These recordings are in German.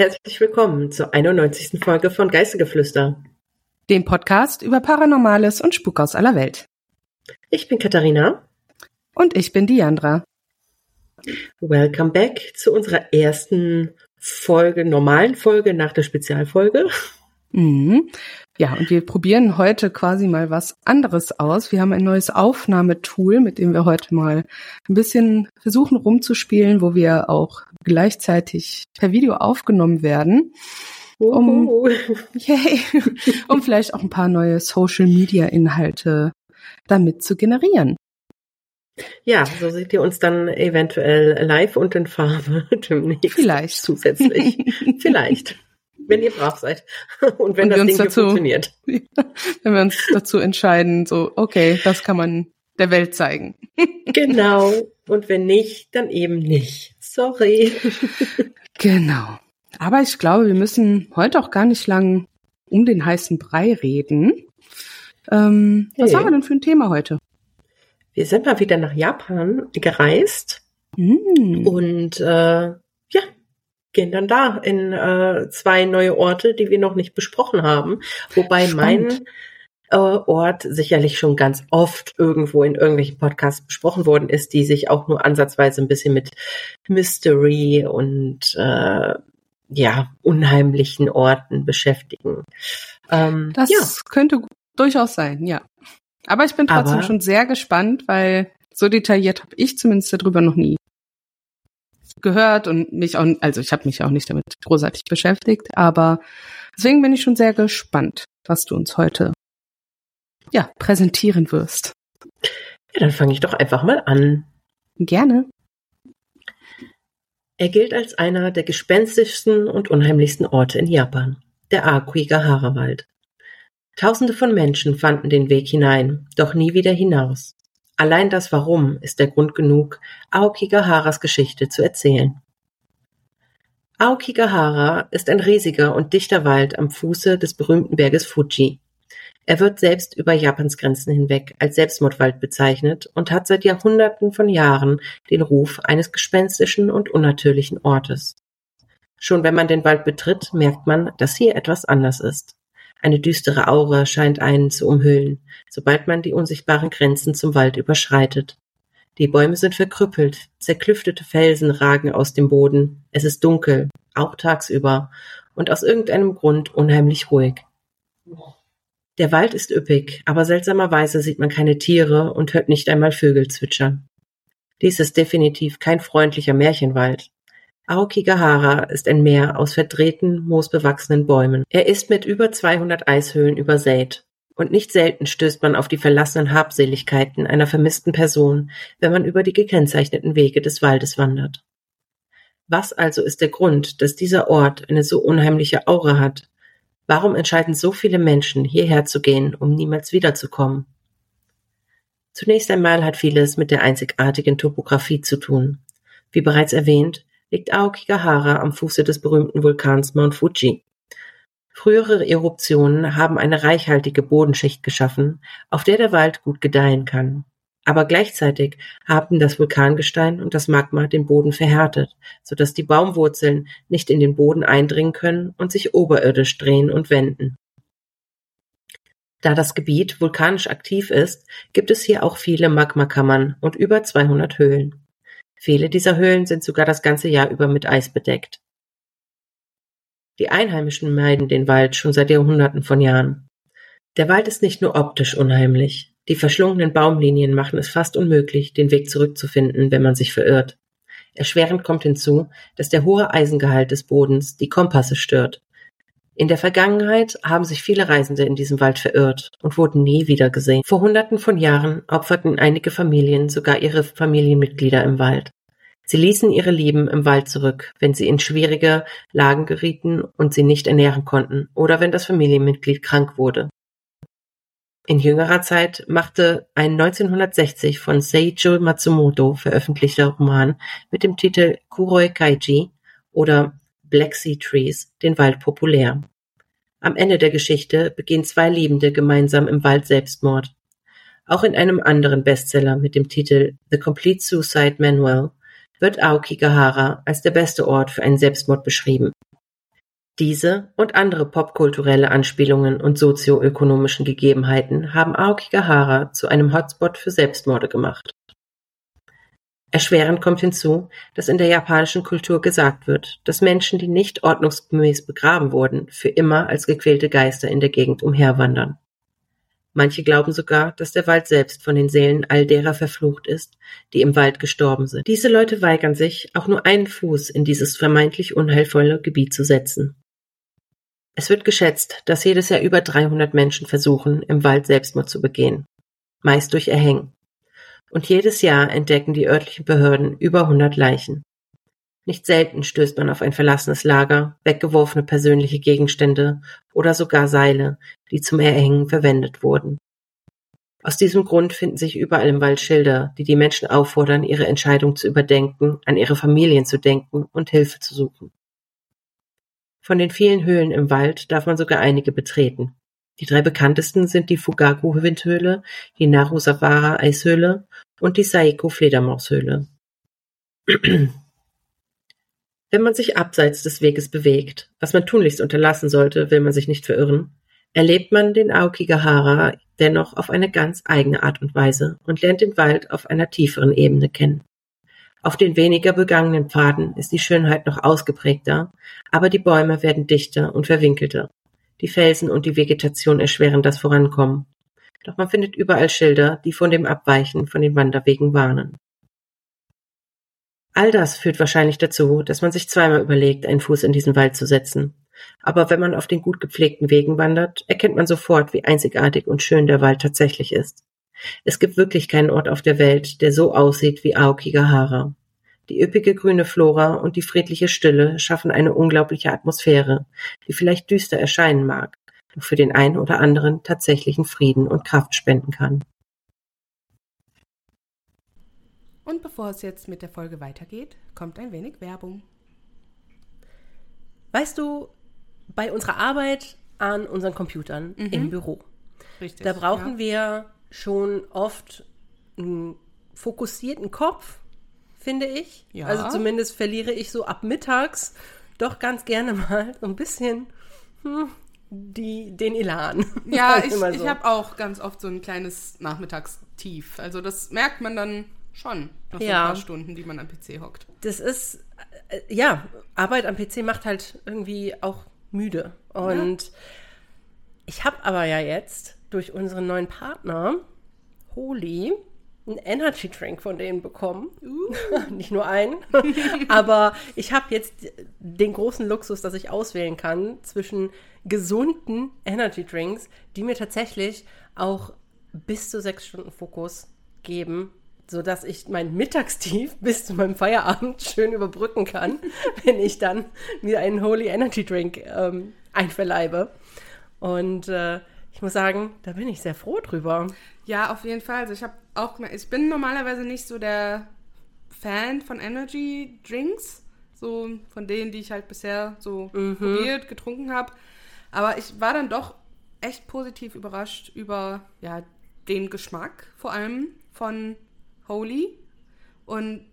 Herzlich willkommen zur 91. Folge von Geistegeflüster. Dem Podcast über Paranormales und Spuk aus aller Welt. Ich bin Katharina. Und ich bin Diandra. Welcome back zu unserer ersten Folge, normalen Folge nach der Spezialfolge. Mhm. Ja, und wir probieren heute quasi mal was anderes aus. Wir haben ein neues Aufnahmetool, mit dem wir heute mal ein bisschen versuchen rumzuspielen, wo wir auch gleichzeitig per Video aufgenommen werden. Um, yay, um vielleicht auch ein paar neue Social Media Inhalte damit zu generieren. Ja, so seht ihr uns dann eventuell live und in Farbe demnächst. Vielleicht. Zusätzlich. Vielleicht wenn ihr brav seid und wenn und das Ding dazu, funktioniert. wenn wir uns dazu entscheiden, so, okay, das kann man der Welt zeigen. genau. Und wenn nicht, dann eben nicht. Sorry. genau. Aber ich glaube, wir müssen heute auch gar nicht lang um den heißen Brei reden. Ähm, hey. Was haben wir denn für ein Thema heute? Wir sind mal wieder nach Japan gereist. Mm. Und äh, gehen dann da in äh, zwei neue Orte, die wir noch nicht besprochen haben. Wobei Spannend. mein äh, Ort sicherlich schon ganz oft irgendwo in irgendwelchen Podcasts besprochen worden ist, die sich auch nur ansatzweise ein bisschen mit Mystery und äh, ja, unheimlichen Orten beschäftigen. Ähm, das ja. könnte durchaus sein, ja. Aber ich bin trotzdem Aber, schon sehr gespannt, weil so detailliert habe ich zumindest darüber noch nie gehört und mich auch, also ich habe mich auch nicht damit großartig beschäftigt, aber deswegen bin ich schon sehr gespannt, was du uns heute ja präsentieren wirst. Ja, dann fange ich doch einfach mal an. Gerne. Er gilt als einer der gespenstischsten und unheimlichsten Orte in Japan, der Aokigahara-Wald. Tausende von Menschen fanden den Weg hinein, doch nie wieder hinaus. Allein das Warum ist der Grund genug, Aokigahara Geschichte zu erzählen. Aokigahara ist ein riesiger und dichter Wald am Fuße des berühmten Berges Fuji. Er wird selbst über Japans Grenzen hinweg als Selbstmordwald bezeichnet und hat seit Jahrhunderten von Jahren den Ruf eines gespenstischen und unnatürlichen Ortes. Schon wenn man den Wald betritt, merkt man, dass hier etwas anders ist. Eine düstere Aura scheint einen zu umhüllen, sobald man die unsichtbaren Grenzen zum Wald überschreitet. Die Bäume sind verkrüppelt, zerklüftete Felsen ragen aus dem Boden, es ist dunkel, auch tagsüber, und aus irgendeinem Grund unheimlich ruhig. Der Wald ist üppig, aber seltsamerweise sieht man keine Tiere und hört nicht einmal Vögel zwitschern. Dies ist definitiv kein freundlicher Märchenwald. Aokigahara ist ein Meer aus verdrehten, moosbewachsenen Bäumen. Er ist mit über 200 Eishöhlen übersät. Und nicht selten stößt man auf die verlassenen Habseligkeiten einer vermissten Person, wenn man über die gekennzeichneten Wege des Waldes wandert. Was also ist der Grund, dass dieser Ort eine so unheimliche Aura hat? Warum entscheiden so viele Menschen, hierher zu gehen, um niemals wiederzukommen? Zunächst einmal hat vieles mit der einzigartigen Topographie zu tun. Wie bereits erwähnt, liegt Aokigahara am Fuße des berühmten Vulkans Mount Fuji. Frühere Eruptionen haben eine reichhaltige Bodenschicht geschaffen, auf der der Wald gut gedeihen kann. Aber gleichzeitig haben das Vulkangestein und das Magma den Boden verhärtet, so dass die Baumwurzeln nicht in den Boden eindringen können und sich oberirdisch drehen und wenden. Da das Gebiet vulkanisch aktiv ist, gibt es hier auch viele Magmakammern und über 200 Höhlen. Viele dieser Höhlen sind sogar das ganze Jahr über mit Eis bedeckt. Die Einheimischen meiden den Wald schon seit Jahrhunderten von Jahren. Der Wald ist nicht nur optisch unheimlich. Die verschlungenen Baumlinien machen es fast unmöglich, den Weg zurückzufinden, wenn man sich verirrt. Erschwerend kommt hinzu, dass der hohe Eisengehalt des Bodens die Kompasse stört. In der Vergangenheit haben sich viele Reisende in diesem Wald verirrt und wurden nie wieder gesehen. Vor Hunderten von Jahren opferten einige Familien sogar ihre Familienmitglieder im Wald. Sie ließen ihre Lieben im Wald zurück, wenn sie in schwierige Lagen gerieten und sie nicht ernähren konnten oder wenn das Familienmitglied krank wurde. In jüngerer Zeit machte ein 1960 von Seijo Matsumoto veröffentlichter Roman mit dem Titel Kuroi Kaiji oder Black Sea Trees den Wald populär. Am Ende der Geschichte begehen zwei Liebende gemeinsam im Wald Selbstmord. Auch in einem anderen Bestseller mit dem Titel The Complete Suicide Manual wird Aokigahara als der beste Ort für einen Selbstmord beschrieben. Diese und andere popkulturelle Anspielungen und sozioökonomischen Gegebenheiten haben Aokigahara zu einem Hotspot für Selbstmorde gemacht. Erschwerend kommt hinzu, dass in der japanischen Kultur gesagt wird, dass Menschen, die nicht ordnungsgemäß begraben wurden, für immer als gequälte Geister in der Gegend umherwandern. Manche glauben sogar, dass der Wald selbst von den Seelen all derer verflucht ist, die im Wald gestorben sind. Diese Leute weigern sich, auch nur einen Fuß in dieses vermeintlich unheilvolle Gebiet zu setzen. Es wird geschätzt, dass jedes Jahr über 300 Menschen versuchen, im Wald Selbstmord zu begehen, meist durch Erhängen. Und jedes Jahr entdecken die örtlichen Behörden über 100 Leichen. Nicht selten stößt man auf ein verlassenes Lager, weggeworfene persönliche Gegenstände oder sogar Seile, die zum Erhängen verwendet wurden. Aus diesem Grund finden sich überall im Wald Schilder, die die Menschen auffordern, ihre Entscheidung zu überdenken, an ihre Familien zu denken und Hilfe zu suchen. Von den vielen Höhlen im Wald darf man sogar einige betreten. Die drei bekanntesten sind die Fugaku-Windhöhle, die Narusawara-Eishöhle und die Saiko-Fledermaushöhle. Wenn man sich abseits des Weges bewegt, was man tunlichst unterlassen sollte, will man sich nicht verirren, erlebt man den Aokigahara dennoch auf eine ganz eigene Art und Weise und lernt den Wald auf einer tieferen Ebene kennen. Auf den weniger begangenen Pfaden ist die Schönheit noch ausgeprägter, aber die Bäume werden dichter und verwinkelter. Die Felsen und die Vegetation erschweren das Vorankommen. Doch man findet überall Schilder, die von dem Abweichen von den Wanderwegen warnen. All das führt wahrscheinlich dazu, dass man sich zweimal überlegt, einen Fuß in diesen Wald zu setzen. Aber wenn man auf den gut gepflegten Wegen wandert, erkennt man sofort, wie einzigartig und schön der Wald tatsächlich ist. Es gibt wirklich keinen Ort auf der Welt, der so aussieht wie Aokigahara. Die üppige grüne Flora und die friedliche Stille schaffen eine unglaubliche Atmosphäre, die vielleicht düster erscheinen mag, doch für den einen oder anderen tatsächlichen Frieden und Kraft spenden kann. Und bevor es jetzt mit der Folge weitergeht, kommt ein wenig Werbung. Weißt du, bei unserer Arbeit an unseren Computern mhm. im Büro, Richtig, da brauchen ja. wir schon oft einen fokussierten Kopf, finde ich. Ja. Also zumindest verliere ich so ab mittags doch ganz gerne mal so ein bisschen hm, die, den Elan. Ja, ich, so. ich habe auch ganz oft so ein kleines Nachmittagstief. Also das merkt man dann schon nach so ja. ein paar Stunden, die man am PC hockt. Das ist, äh, ja, Arbeit am PC macht halt irgendwie auch müde. Und ja. ich habe aber ja jetzt durch unseren neuen Partner, Holy, einen Energy Drink von denen bekommen. Uh. Nicht nur einen. Aber ich habe jetzt den großen Luxus, dass ich auswählen kann zwischen gesunden Energy Drinks, die mir tatsächlich auch bis zu sechs Stunden Fokus geben, sodass ich mein Mittagstief bis zu meinem Feierabend schön überbrücken kann, wenn ich dann mir einen Holy Energy Drink ähm, einverleibe. Und äh, ich muss sagen, da bin ich sehr froh drüber. Ja, auf jeden Fall. Also ich habe auch, ich bin normalerweise nicht so der Fan von Energy Drinks, so von denen, die ich halt bisher so mhm. probiert, getrunken habe. Aber ich war dann doch echt positiv überrascht über ja, den Geschmack, vor allem von Holy und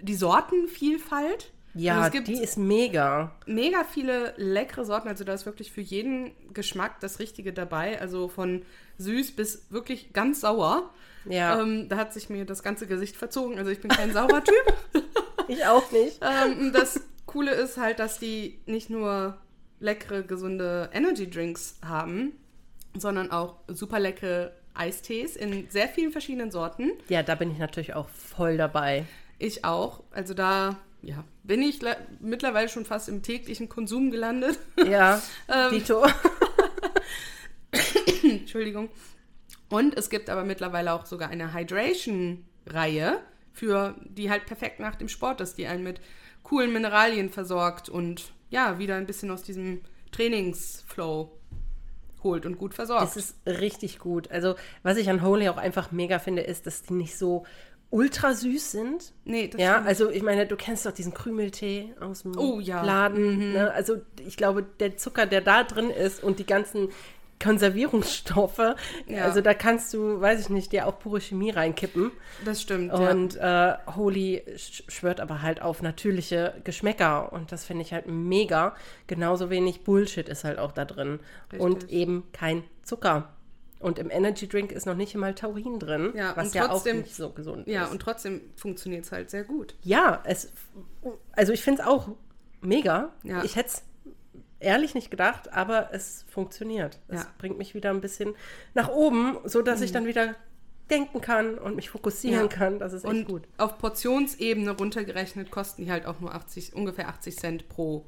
die Sortenvielfalt. Ja, also die ist mega. Mega viele leckere Sorten. Also da ist wirklich für jeden Geschmack das Richtige dabei. Also von süß bis wirklich ganz sauer. Ja. Ähm, da hat sich mir das ganze Gesicht verzogen. Also ich bin kein saurer Typ. ich auch nicht. Ähm, das Coole ist halt, dass die nicht nur leckere, gesunde Energy Drinks haben, sondern auch super leckere Eistees in sehr vielen verschiedenen Sorten. Ja, da bin ich natürlich auch voll dabei. Ich auch. Also da ja, bin ich mittlerweile schon fast im täglichen Konsum gelandet. Ja, ähm, Dito. Entschuldigung. Und es gibt aber mittlerweile auch sogar eine Hydration-Reihe, für die halt perfekt nach dem Sport ist, die einen mit coolen Mineralien versorgt und ja, wieder ein bisschen aus diesem Trainingsflow holt und gut versorgt. Das ist richtig gut. Also, was ich an Holy auch einfach mega finde, ist, dass die nicht so ultra süß sind. Nee, das Ja, also ich meine, du kennst doch diesen Krümeltee aus dem oh, ja. Laden. Mhm. Ne? Also ich glaube, der Zucker, der da drin ist und die ganzen Konservierungsstoffe. Ja. Also da kannst du, weiß ich nicht, dir auch pure Chemie reinkippen. Das stimmt. Und ja. äh, Holy schwört aber halt auf natürliche Geschmäcker und das finde ich halt mega. Genauso wenig Bullshit ist halt auch da drin. Richtig. Und eben kein Zucker. Und im Energy Drink ist noch nicht mal Taurin drin, ja, was ja trotzdem, auch nicht so gesund ja, ist. Ja, und trotzdem funktioniert es halt sehr gut. Ja, es, also ich finde es auch mega. Ja. Ich hätte es ehrlich nicht gedacht, aber es funktioniert. Es ja. bringt mich wieder ein bisschen nach oben, so dass mhm. ich dann wieder denken kann und mich fokussieren ja. kann. Das ist echt und gut. Auf Portionsebene runtergerechnet kosten die halt auch nur 80, ungefähr 80 Cent pro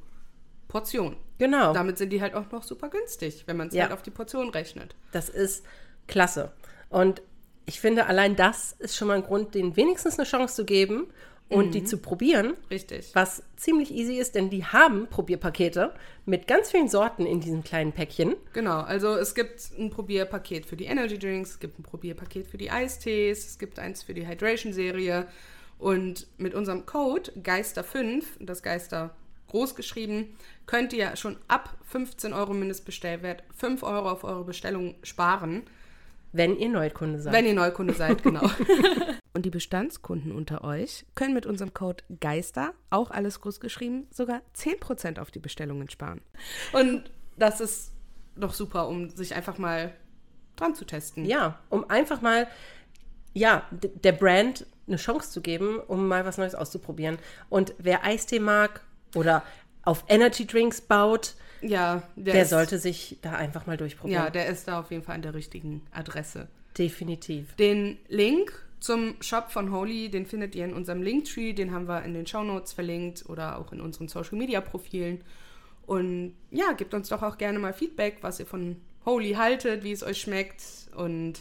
Portion. Genau. Damit sind die halt auch noch super günstig, wenn man es ja. halt auf die Portion rechnet. Das ist klasse. Und ich finde, allein das ist schon mal ein Grund, denen wenigstens eine Chance zu geben und mhm. die zu probieren. Richtig. Was ziemlich easy ist, denn die haben Probierpakete mit ganz vielen Sorten in diesem kleinen Päckchen. Genau, also es gibt ein Probierpaket für die Energy Drinks, es gibt ein Probierpaket für die Eistees, es gibt eins für die Hydration-Serie. Und mit unserem Code Geister5, das Geister groß geschrieben, könnt ihr schon ab 15 Euro Mindestbestellwert 5 Euro auf eure Bestellung sparen. Wenn ihr Neukunde seid. Wenn ihr Neukunde seid, genau. Und die Bestandskunden unter euch können mit unserem Code GEISTER, auch alles groß geschrieben, sogar 10% auf die Bestellungen sparen. Und das ist doch super, um sich einfach mal dran zu testen. Ja, um einfach mal, ja, der Brand eine Chance zu geben, um mal was Neues auszuprobieren. Und wer Eistee mag oder auf Energy Drinks baut, ja, der, der ist, sollte sich da einfach mal durchprobieren. Ja, der ist da auf jeden Fall an der richtigen Adresse. Definitiv. Den Link zum Shop von Holy, den findet ihr in unserem Linktree, den haben wir in den Show Notes verlinkt oder auch in unseren Social Media Profilen. Und ja, gebt uns doch auch gerne mal Feedback, was ihr von Holy haltet, wie es euch schmeckt und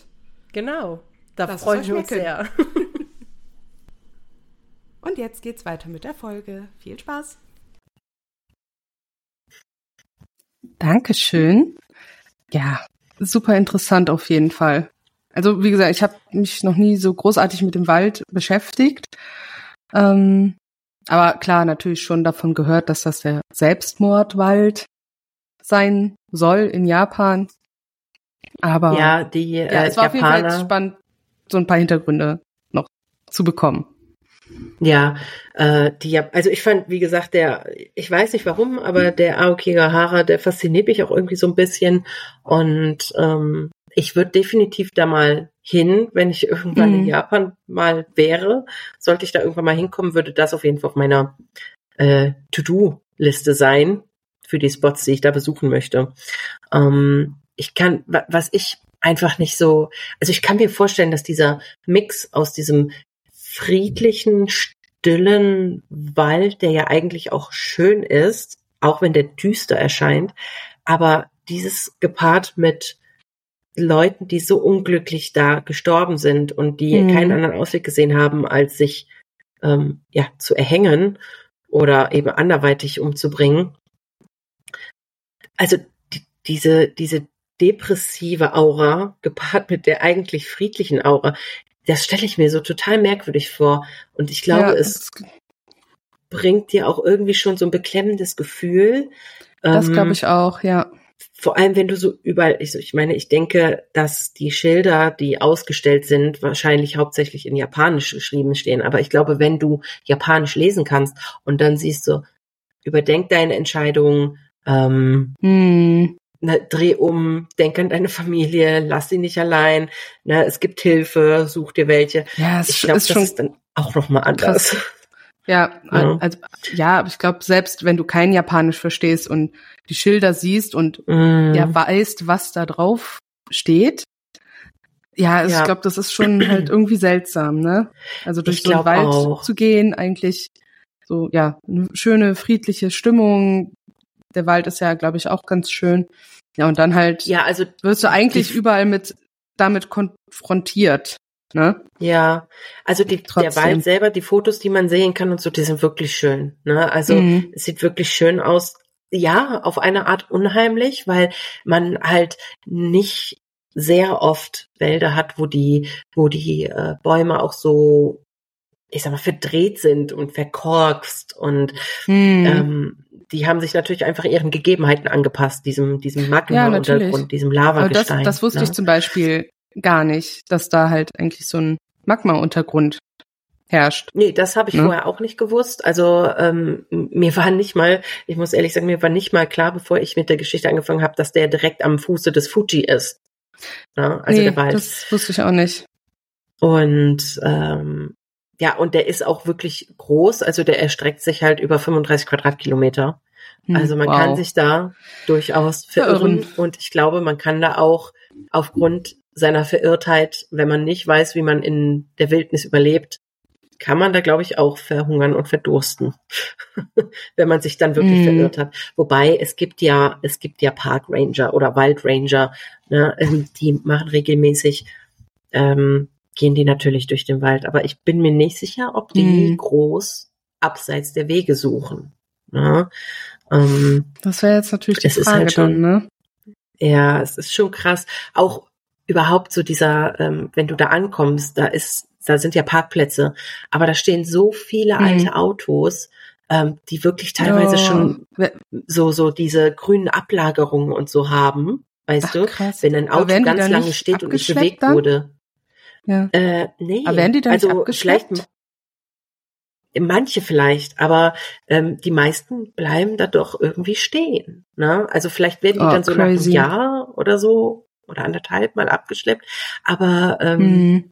genau, da freuen wir uns sehr. und jetzt geht's weiter mit der Folge. Viel Spaß! Dankeschön. Ja, super interessant auf jeden Fall. Also wie gesagt, ich habe mich noch nie so großartig mit dem Wald beschäftigt. Ähm, aber klar, natürlich schon davon gehört, dass das der Selbstmordwald sein soll in Japan. Aber ja, die äh, ja, es war Japaner, auf jeden Fall spannend, so ein paar Hintergründe noch zu bekommen. Ja, äh, die, also ich fand, wie gesagt, der, ich weiß nicht warum, aber der Aokigahara, der fasziniert mich auch irgendwie so ein bisschen und ähm, ich würde definitiv da mal hin, wenn ich irgendwann mhm. in Japan mal wäre. Sollte ich da irgendwann mal hinkommen, würde das auf jeden Fall auf meiner äh, To-Do-Liste sein für die Spots, die ich da besuchen möchte. Ähm, ich kann, was ich einfach nicht so, also ich kann mir vorstellen, dass dieser Mix aus diesem friedlichen, stillen Wald, der ja eigentlich auch schön ist, auch wenn der düster erscheint, aber dieses gepaart mit Leuten, die so unglücklich da gestorben sind und die mhm. keinen anderen Ausweg gesehen haben, als sich ähm, ja zu erhängen oder eben anderweitig umzubringen. Also die, diese diese depressive Aura gepaart mit der eigentlich friedlichen Aura, das stelle ich mir so total merkwürdig vor. Und ich glaube, ja, es bringt dir auch irgendwie schon so ein beklemmendes Gefühl. Das ähm, glaube ich auch, ja. Vor allem, wenn du so überall, ich, ich meine, ich denke, dass die Schilder, die ausgestellt sind, wahrscheinlich hauptsächlich in Japanisch geschrieben stehen. Aber ich glaube, wenn du Japanisch lesen kannst und dann siehst du, überdenk deine Entscheidungen, ähm, hm ne, dreh um, denk an deine Familie, lass sie nicht allein, ne, es gibt Hilfe, such dir welche. Ja, es ich glaube, das schon ist dann auch nochmal anders. Krass. Ja, ja, also ja, aber ich glaube, selbst wenn du kein Japanisch verstehst und die Schilder siehst und mm. ja weißt, was da drauf steht, ja, ja. ich glaube, das ist schon halt irgendwie seltsam, ne? Also durch ich so einen Wald auch. zu gehen, eigentlich so, ja, eine schöne, friedliche Stimmung, der Wald ist ja, glaube ich, auch ganz schön. Ja, und dann halt ja, also wirst du eigentlich überall mit damit konfrontiert. Ne? Ja, also die, der Wald selber, die Fotos, die man sehen kann und so, die sind wirklich schön. Ne? Also mhm. es sieht wirklich schön aus. Ja, auf eine Art unheimlich, weil man halt nicht sehr oft Wälder hat, wo die, wo die äh, Bäume auch so, ich sag mal, verdreht sind und verkorkst und mhm. ähm, die haben sich natürlich einfach ihren Gegebenheiten angepasst, diesem, diesem Ja, Magma-Untergrund, natürlich. diesem Aber das, Lavagestein. das wusste ne? ich zum Beispiel gar nicht, dass da halt eigentlich so ein Magma-Untergrund herrscht. Nee, das habe ich Ne? vorher auch nicht gewusst. Also ähm, mir war nicht mal, ich muss ehrlich sagen, mir war nicht mal klar, bevor ich mit der Geschichte angefangen habe, dass der direkt am Fuße des Fuji ist. Ja, also nee, der Wald. das wusste ich auch nicht. Und ähm, ja, und der ist auch wirklich groß. Also der erstreckt sich halt über 35 Quadratkilometer. Hm, Also man wow. kann sich da durchaus verirren. Verirren. Und ich glaube, man kann da auch aufgrund seiner Verirrtheit, wenn man nicht weiß, wie man in der Wildnis überlebt, kann man da, glaube ich, auch verhungern und verdursten, wenn man sich dann wirklich Mhm. verirrt hat. Wobei es gibt ja, es gibt ja Park Ranger oder Wild Ranger, ne, ähm, die machen regelmäßig, ähm, gehen die natürlich durch den Wald. Aber ich bin mir nicht sicher, ob die Mhm. groß abseits der Wege suchen. Ne? Ähm, Das wäre jetzt natürlich die ist Frage halt schon- dann, ne? ja, es ist schon krass. Auch überhaupt so dieser, ähm, wenn du da ankommst, da ist, da sind ja Parkplätze, aber da stehen so viele Mhm. alte Autos, ähm, die wirklich teilweise Oh, schon so so diese grünen Ablagerungen und so haben, weißt Ach, du? krass. Wenn ein Auto ganz lange steht und nicht bewegt dann? wurde. Ja. Äh, nee. Aber werden die dann also vielleicht manche vielleicht, aber ähm, die meisten bleiben da doch irgendwie stehen. Ne? Also vielleicht werden die Oh, dann so nach einem crazy. Jahr oder so oder anderthalb mal abgeschleppt. Aber ähm, Hm.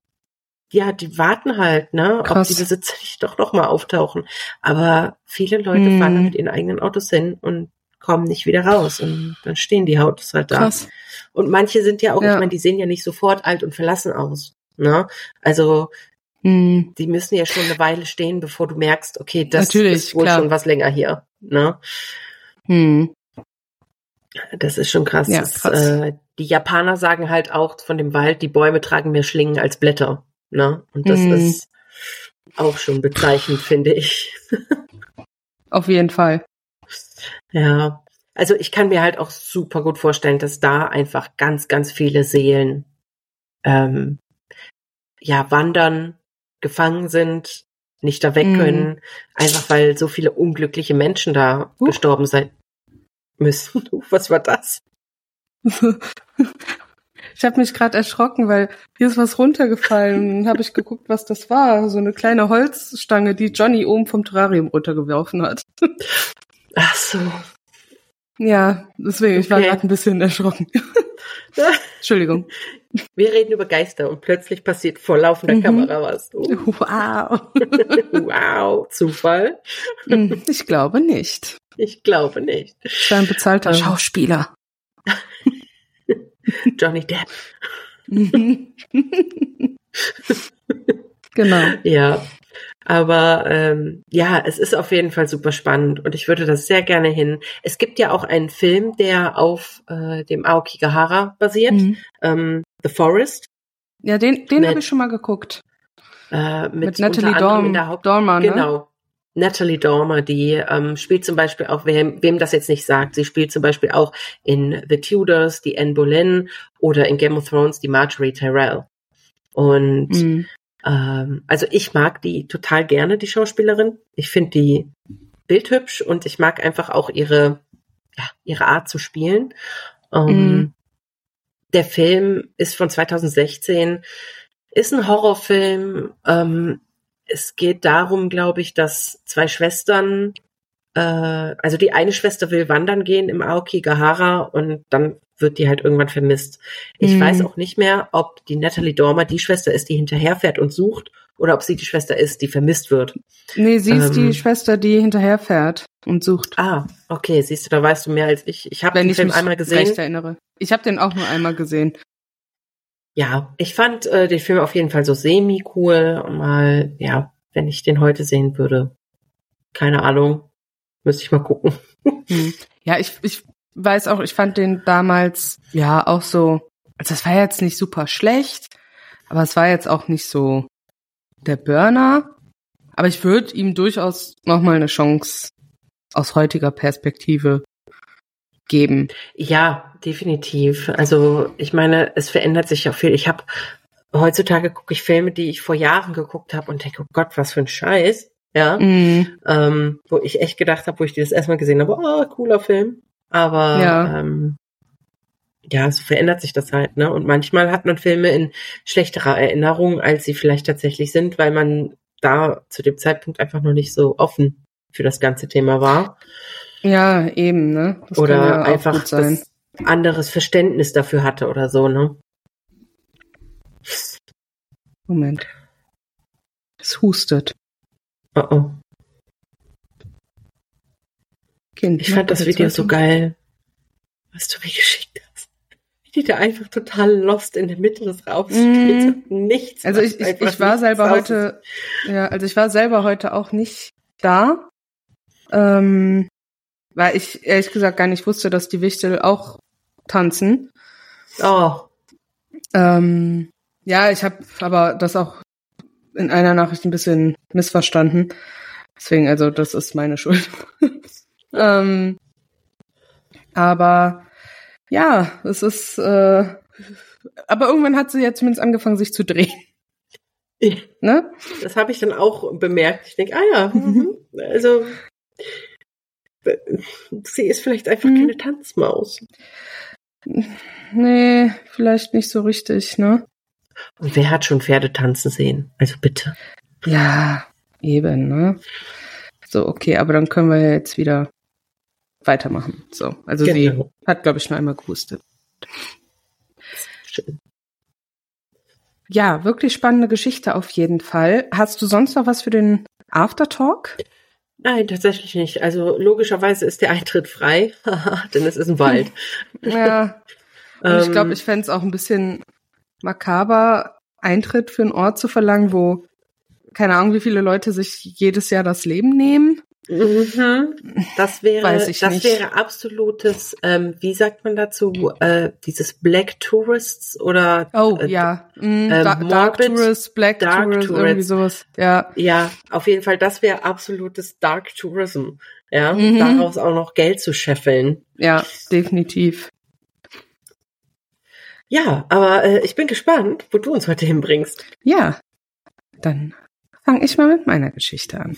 ja, die warten halt, ne, ob Krass. die Besitzer nicht doch noch mal auftauchen. Aber viele Leute Hm. fahren da mit ihren eigenen Autos hin und kommen nicht wieder raus und dann stehen die Autos halt da. Krass. Und manche sind ja auch, Ja. ich meine, die sehen ja nicht sofort alt und verlassen aus. Ne? Also Hm. die müssen ja schon eine Weile stehen, bevor du merkst, okay, das Natürlich, ist wohl klar. schon was länger hier. Ne? Hm. Das ist schon krass. Ja, Das, krass. Äh, die Japaner sagen halt auch von dem Wald, die Bäume tragen mehr Schlingen als Blätter. Ne? Und das Mhm. ist auch schon bezeichnend, finde ich. Auf jeden Fall. Ja. Also ich kann mir halt auch super gut vorstellen, dass da einfach ganz, ganz viele Seelen ähm, ja wandern, gefangen sind, nicht da weg Mhm. können, einfach weil so viele unglückliche Menschen da Huch. gestorben sein müssen. Was war das? Ich habe mich gerade erschrocken, weil hier ist was runtergefallen. Dann habe ich geguckt, was das war. So eine kleine Holzstange, die Johnny oben vom Terrarium runtergeworfen hat. Ach so. Ja, deswegen, ich war Okay. gerade ein bisschen erschrocken. Entschuldigung. Wir reden über Geister und plötzlich passiert vor laufender Mhm. Kamera was. Oh, Wow. wow, Zufall? Hm, Ich glaube nicht. Ich glaube nicht. Ich ein bezahlter Ähm. Schauspieler. Johnny Depp. genau. Ja, aber ähm, ja, es ist auf jeden Fall super spannend und ich würde das sehr gerne hin. Es gibt ja auch einen Film, der auf äh, dem Aokigahara basiert, Mhm. ähm, The Forest, Ja, den, den habe ich schon mal geguckt. äh, mit, Mit, Natalie Dorm, Dormer, ne? Genau. Natalie Dormer, die ähm, spielt zum Beispiel auch, wem, wem das jetzt nicht sagt, sie spielt zum Beispiel auch in The Tudors, die Anne Boleyn oder in Game of Thrones die Marjorie Tyrell. Und Mhm. ähm, also ich mag die total gerne, die Schauspielerin. Ich finde die bildhübsch und ich mag einfach auch ihre, ja, ihre Art zu spielen. Ähm, Mhm. Der Film ist von 2016, ist ein Horrorfilm. Ähm, es geht darum, glaube ich, dass zwei Schwestern, äh, also die eine Schwester will wandern gehen im Aokigahara und dann wird die halt irgendwann vermisst. Ich Mhm. weiß auch nicht mehr, ob die Natalie Dormer die Schwester ist, die hinterherfährt und sucht, oder ob sie die Schwester ist, die vermisst wird. Nee, sie ist Ähm. die Schwester, die hinterherfährt und sucht. Ah, okay, siehst du, da weißt du mehr als ich. Ich habe den ich Film einmal gesehen. recht erinnere. Ich habe den auch nur einmal gesehen. Ja, ich fand äh, den Film auf jeden Fall so semi cool. Mal, ja, wenn ich den heute sehen würde, keine Ahnung, müsste ich mal gucken. Hm. Ja, ich, ich weiß auch, ich fand den damals ja auch so, also das war jetzt nicht super schlecht, aber es war jetzt auch nicht so der Burner. Aber ich würde ihm durchaus nochmal eine Chance aus heutiger Perspektive geben. Ja, definitiv. Also ich meine, es verändert sich auch viel. Ich habe heutzutage gucke ich Filme, die ich vor Jahren geguckt habe und denke, oh Gott, was für ein Scheiß. ja, mhm. ähm, wo ich echt gedacht habe, wo ich die das erstmal gesehen habe, oh, cooler Film. Aber ja. Ähm, ja, so verändert sich das halt, ne? Und manchmal hat man Filme in schlechterer Erinnerung, als sie vielleicht tatsächlich sind, weil man da zu dem Zeitpunkt einfach noch nicht so offen für das ganze Thema war. Ja, eben, ne? Das oder ja einfach das anderes Verständnis dafür hatte oder so, ne? Moment. Es hustet. Oh oh. Kind, ich fand das Video so geil, was du mir geschickt die da einfach total lost in der Mitte des Raums mm. Nichts. Also ich, ich, ich war selber heute, ja, also ich war selber heute auch nicht da. Ähm, weil ich ehrlich gesagt gar nicht wusste, dass die Wichtel auch tanzen. Oh. Ähm, ja, ich habe aber das auch in einer Nachricht ein bisschen missverstanden. Deswegen, also das ist meine Schuld. ähm, aber ja, es ist. Äh, aber irgendwann hat sie ja zumindest angefangen, sich zu drehen. ne? Das habe ich dann auch bemerkt. Ich denke, ah ja, mhm. also sie ist vielleicht einfach mhm. keine Tanzmaus. Nee, vielleicht nicht so richtig, ne? Und wer hat schon Pferde tanzen sehen? Also bitte. Ja, eben, ne? So, okay, aber dann können wir jetzt wieder weitermachen. So, also genau. sie hat, glaube ich, nur einmal gehustet. Schön. Ja, wirklich spannende Geschichte auf jeden Fall. Hast du sonst noch was für den Aftertalk? Nein, tatsächlich nicht. Also logischerweise ist der Eintritt frei, denn es ist ein Wald. ja. Und ich glaube, ähm. ich fände es auch ein bisschen makaber, Eintritt für einen Ort zu verlangen, wo keine Ahnung, wie viele Leute sich jedes Jahr das Leben nehmen. Mhm. Das wäre, das nicht. wäre absolutes, ähm, wie sagt man dazu, äh, dieses Black Tourists oder Oh äh, ja, mm, äh, Dark, Dark Tourists, Black Dark Tourists, Tourists, irgendwie sowas. Ja, ja, auf jeden Fall, das wäre absolutes Dark Tourism. Ja, mhm. daraus auch noch Geld zu scheffeln. Ja, definitiv. Ja, aber äh, ich bin gespannt, wo du uns heute hinbringst. Ja, dann fange ich mal mit meiner Geschichte an.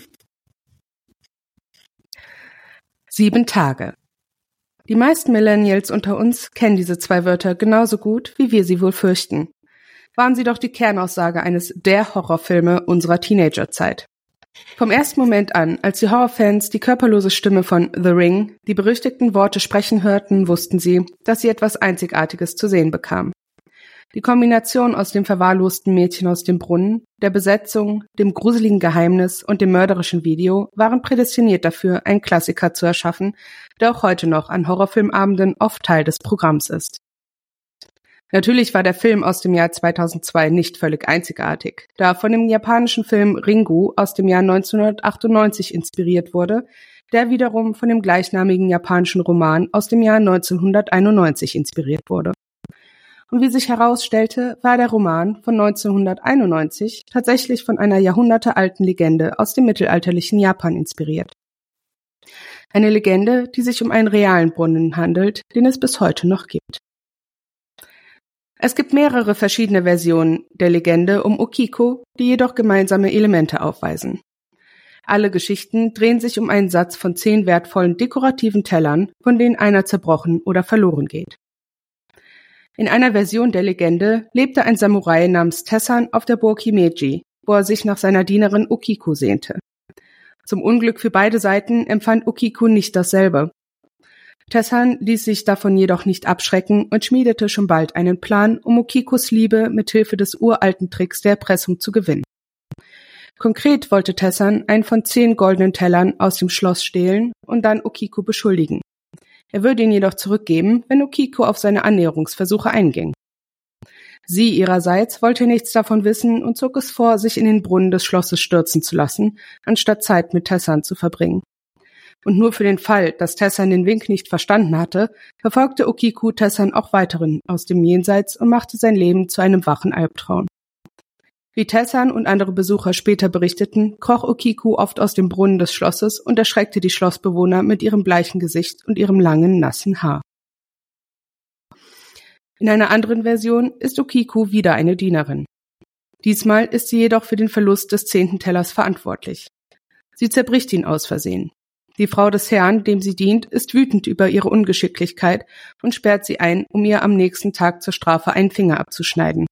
Sieben Tage. Die meisten Millennials unter uns kennen diese zwei Wörter genauso gut, wie wir sie wohl fürchten. Waren sie doch die Kernaussage eines der Horrorfilme unserer Teenagerzeit. Vom ersten Moment an, als die Horrorfans die körperlose Stimme von The Ring, die berüchtigten Worte sprechen hörten, wussten sie, dass sie etwas Einzigartiges zu sehen bekamen. Die Kombination aus dem verwahrlosten Mädchen aus dem Brunnen, der Besetzung, dem gruseligen Geheimnis und dem mörderischen Video waren prädestiniert dafür, einen Klassiker zu erschaffen, der auch heute noch an Horrorfilmabenden oft Teil des Programms ist. Natürlich war der Film aus dem Jahr 2002 nicht völlig einzigartig, da er von dem japanischen Film Ringu aus dem Jahr 1998 inspiriert wurde, der wiederum von dem gleichnamigen japanischen Roman aus dem Jahr 1991 inspiriert wurde und wie sich herausstellte, war der Roman von 1991 tatsächlich von einer jahrhundertealten Legende aus dem mittelalterlichen Japan inspiriert. Eine Legende, die sich um einen realen Brunnen handelt, den es bis heute noch gibt. Es gibt mehrere verschiedene Versionen der Legende um Okiko, die jedoch gemeinsame Elemente aufweisen. Alle Geschichten drehen sich um einen Satz von zehn wertvollen dekorativen Tellern, von denen einer zerbrochen oder verloren geht. In einer Version der Legende lebte ein Samurai namens Tessan auf der Burg Himeji, wo er sich nach seiner Dienerin Ukiko sehnte. Zum Unglück für beide Seiten empfand Ukiko nicht dasselbe. Tessan ließ sich davon jedoch nicht abschrecken und schmiedete schon bald einen Plan, um Ukikos Liebe mit Hilfe des uralten Tricks der Erpressung zu gewinnen. Konkret wollte Tessan einen von zehn goldenen Tellern aus dem Schloss stehlen und dann Ukiko beschuldigen. Er würde ihn jedoch zurückgeben, wenn Okiko auf seine Annäherungsversuche einging. Sie ihrerseits wollte nichts davon wissen und zog es vor, sich in den Brunnen des Schlosses stürzen zu lassen, anstatt Zeit mit Tessan zu verbringen. Und nur für den Fall, dass Tessan den Wink nicht verstanden hatte, verfolgte Okiku Tessan auch weiteren aus dem Jenseits und machte sein Leben zu einem wachen Albtraum. Wie Tessan und andere Besucher später berichteten, kroch Okiku oft aus dem Brunnen des Schlosses und erschreckte die Schlossbewohner mit ihrem bleichen Gesicht und ihrem langen, nassen Haar. In einer anderen Version ist Okiku wieder eine Dienerin. Diesmal ist sie jedoch für den Verlust des zehnten Tellers verantwortlich. Sie zerbricht ihn aus Versehen. Die Frau des Herrn, dem sie dient, ist wütend über ihre Ungeschicklichkeit und sperrt sie ein, um ihr am nächsten Tag zur Strafe einen Finger abzuschneiden.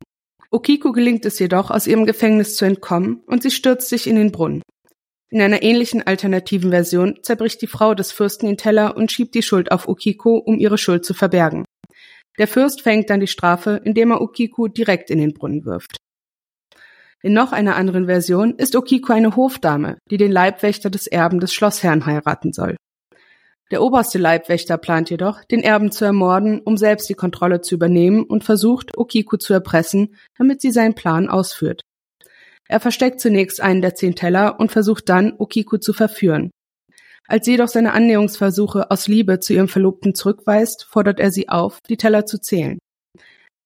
Okiko gelingt es jedoch, aus ihrem Gefängnis zu entkommen und sie stürzt sich in den Brunnen. In einer ähnlichen alternativen Version zerbricht die Frau des Fürsten den Teller und schiebt die Schuld auf Okiko, um ihre Schuld zu verbergen. Der Fürst fängt dann die Strafe, indem er Okiko direkt in den Brunnen wirft. In noch einer anderen Version ist Okiko eine Hofdame, die den Leibwächter des Erben des Schlossherrn heiraten soll. Der oberste Leibwächter plant jedoch, den Erben zu ermorden, um selbst die Kontrolle zu übernehmen und versucht, Okiko zu erpressen, damit sie seinen Plan ausführt. Er versteckt zunächst einen der zehn Teller und versucht dann, Okiko zu verführen. Als sie jedoch seine Annäherungsversuche aus Liebe zu ihrem Verlobten zurückweist, fordert er sie auf, die Teller zu zählen.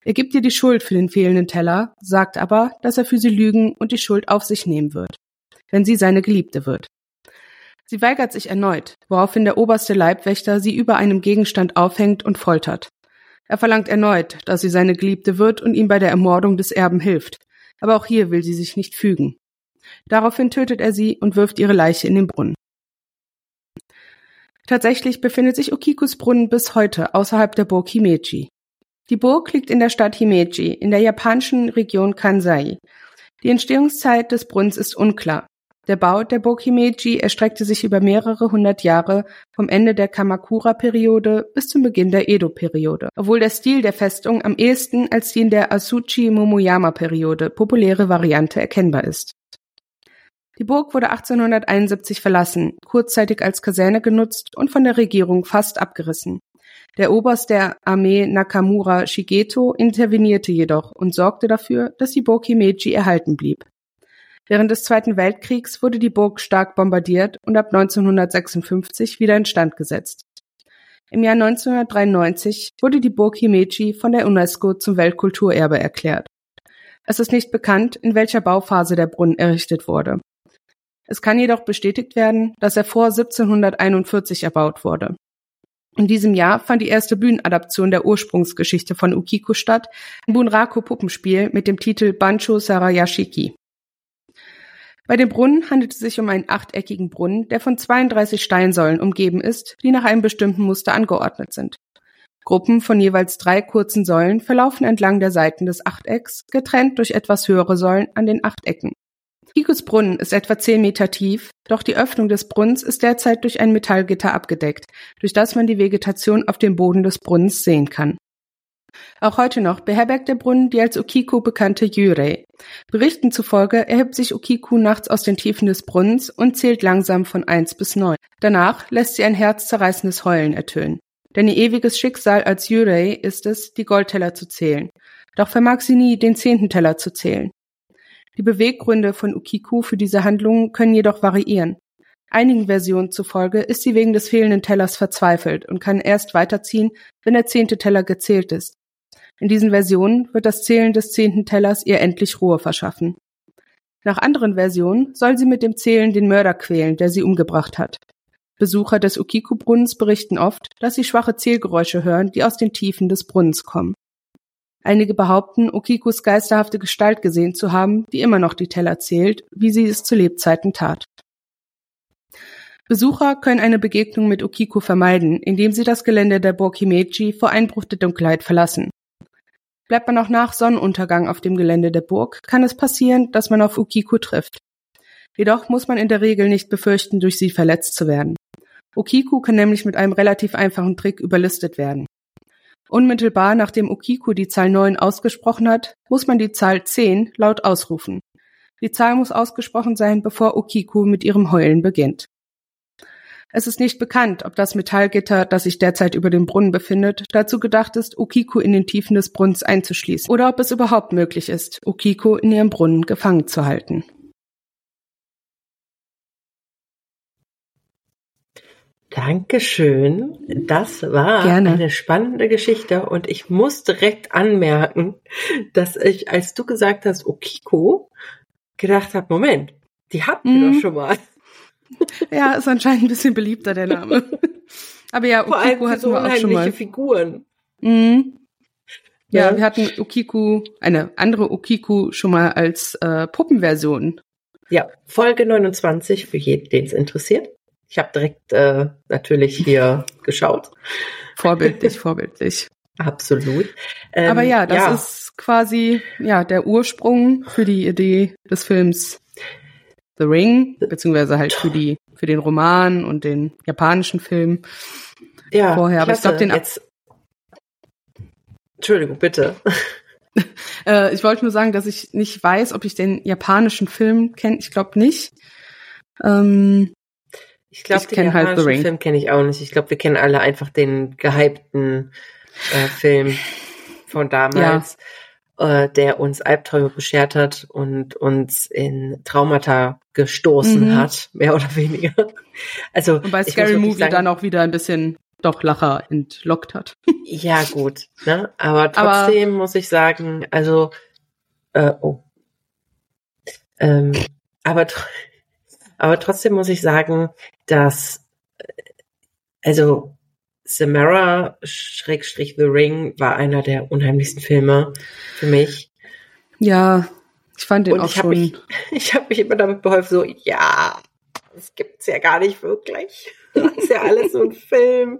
Er gibt ihr die Schuld für den fehlenden Teller, sagt aber, dass er für sie lügen und die Schuld auf sich nehmen wird, wenn sie seine Geliebte wird. Sie weigert sich erneut, woraufhin der oberste Leibwächter sie über einem Gegenstand aufhängt und foltert. Er verlangt erneut, dass sie seine Geliebte wird und ihm bei der Ermordung des Erben hilft, aber auch hier will sie sich nicht fügen. Daraufhin tötet er sie und wirft ihre Leiche in den Brunnen. Tatsächlich befindet sich Okikus Brunnen bis heute außerhalb der Burg Himeji. Die Burg liegt in der Stadt Himeji in der japanischen Region Kansai. Die Entstehungszeit des Brunnens ist unklar. Der Bau der Burg Himeji erstreckte sich über mehrere hundert Jahre vom Ende der Kamakura-Periode bis zum Beginn der Edo-Periode, obwohl der Stil der Festung am ehesten als die in der Asuchi-Momoyama-Periode populäre Variante erkennbar ist. Die Burg wurde 1871 verlassen, kurzzeitig als Kaserne genutzt und von der Regierung fast abgerissen. Der Oberst der Armee Nakamura Shigeto intervenierte jedoch und sorgte dafür, dass die Burg Himeji erhalten blieb. Während des Zweiten Weltkriegs wurde die Burg stark bombardiert und ab 1956 wieder instand gesetzt. Im Jahr 1993 wurde die Burg Himeji von der UNESCO zum Weltkulturerbe erklärt. Es ist nicht bekannt, in welcher Bauphase der Brunnen errichtet wurde. Es kann jedoch bestätigt werden, dass er vor 1741 erbaut wurde. In diesem Jahr fand die erste Bühnenadaption der Ursprungsgeschichte von Ukiko statt, ein Bunraku-Puppenspiel mit dem Titel Bancho Sarayashiki. Bei dem Brunnen handelt es sich um einen achteckigen Brunnen, der von 32 Steinsäulen umgeben ist, die nach einem bestimmten Muster angeordnet sind. Gruppen von jeweils drei kurzen Säulen verlaufen entlang der Seiten des Achtecks, getrennt durch etwas höhere Säulen an den Achtecken. Kikus Brunnen ist etwa zehn Meter tief, doch die Öffnung des Brunnens ist derzeit durch ein Metallgitter abgedeckt, durch das man die Vegetation auf dem Boden des Brunnens sehen kann. Auch heute noch beherbergt der Brunnen die als Okiku bekannte Yurei. Berichten zufolge erhebt sich Okiku nachts aus den Tiefen des Brunnens und zählt langsam von eins bis neun. Danach lässt sie ein herzzerreißendes Heulen ertönen. Denn ihr ewiges Schicksal als Yurei ist es, die Goldteller zu zählen. Doch vermag sie nie, den zehnten Teller zu zählen. Die Beweggründe von Ukiku für diese Handlungen können jedoch variieren. Einigen Versionen zufolge ist sie wegen des fehlenden Tellers verzweifelt und kann erst weiterziehen, wenn der zehnte Teller gezählt ist. In diesen Versionen wird das Zählen des zehnten Tellers ihr endlich Ruhe verschaffen. Nach anderen Versionen soll sie mit dem Zählen den Mörder quälen, der sie umgebracht hat. Besucher des Ukiku-Brunnens berichten oft, dass sie schwache Zählgeräusche hören, die aus den Tiefen des Brunnens kommen. Einige behaupten, Okikus geisterhafte Gestalt gesehen zu haben, die immer noch die Teller zählt, wie sie es zu Lebzeiten tat. Besucher können eine Begegnung mit Okiku vermeiden, indem sie das Gelände der Burg Himeji vor Einbruch der Dunkelheit verlassen. Bleibt man auch nach Sonnenuntergang auf dem Gelände der Burg, kann es passieren, dass man auf Okiku trifft. Jedoch muss man in der Regel nicht befürchten, durch sie verletzt zu werden. Okiku kann nämlich mit einem relativ einfachen Trick überlistet werden. Unmittelbar nachdem Okiku die Zahl 9 ausgesprochen hat, muss man die Zahl 10 laut ausrufen. Die Zahl muss ausgesprochen sein, bevor Okiku mit ihrem Heulen beginnt. Es ist nicht bekannt, ob das Metallgitter, das sich derzeit über dem Brunnen befindet, dazu gedacht ist, Okiku in den Tiefen des Brunnens einzuschließen, oder ob es überhaupt möglich ist, Okiku in ihrem Brunnen gefangen zu halten. Dankeschön. Das war Gerne. eine spannende Geschichte und ich muss direkt anmerken, dass ich, als du gesagt hast, Okiko, gedacht habe, Moment, die habt ihr mhm. doch schon mal. Ja, ist anscheinend ein bisschen beliebter, der Name. Aber ja, Okiko hatten so wir auch schon mal. Figuren. Mhm. Ja, ja, wir hatten Okiku, eine andere Okiku schon mal als äh, Puppenversion Ja, Folge 29 für jeden, den es interessiert. Ich habe direkt äh, natürlich hier geschaut. Vorbildlich, vorbildlich. Absolut. Ähm, Aber ja, das ja. ist quasi ja der Ursprung für die Idee des Films The Ring, beziehungsweise halt für die für den Roman und den japanischen Film. Ja, vorher. Aber ich glaube, den jetzt. Entschuldigung, bitte. äh, ich wollte nur sagen, dass ich nicht weiß, ob ich den japanischen Film kenne. Ich glaube nicht. Ähm, ich glaube, den halt japanischen halt Film kenne ich auch nicht. Ich glaube, wir kennen alle einfach den gehypten äh, Film von damals, ja. Äh, der uns Albträume beschert hat und uns in Traumata gestoßen mhm. hat, mehr oder weniger. Also und bei Scary Movie sagen, dann auch wieder ein bisschen doch Lacher entlockt hat. ja, gut. Ne? Aber trotzdem Aber, muss ich sagen, also äh, oh. Ähm, aber, aber trotzdem muss ich sagen, dass also Samara Schrägstrich The Ring war einer der unheimlichsten Filme für mich. Ja, ich fand den Und auch ich schon. Mich, ich habe mich immer damit beholfen, so, ja, das gibt's ja gar nicht wirklich. Das ist ja alles so ein Film.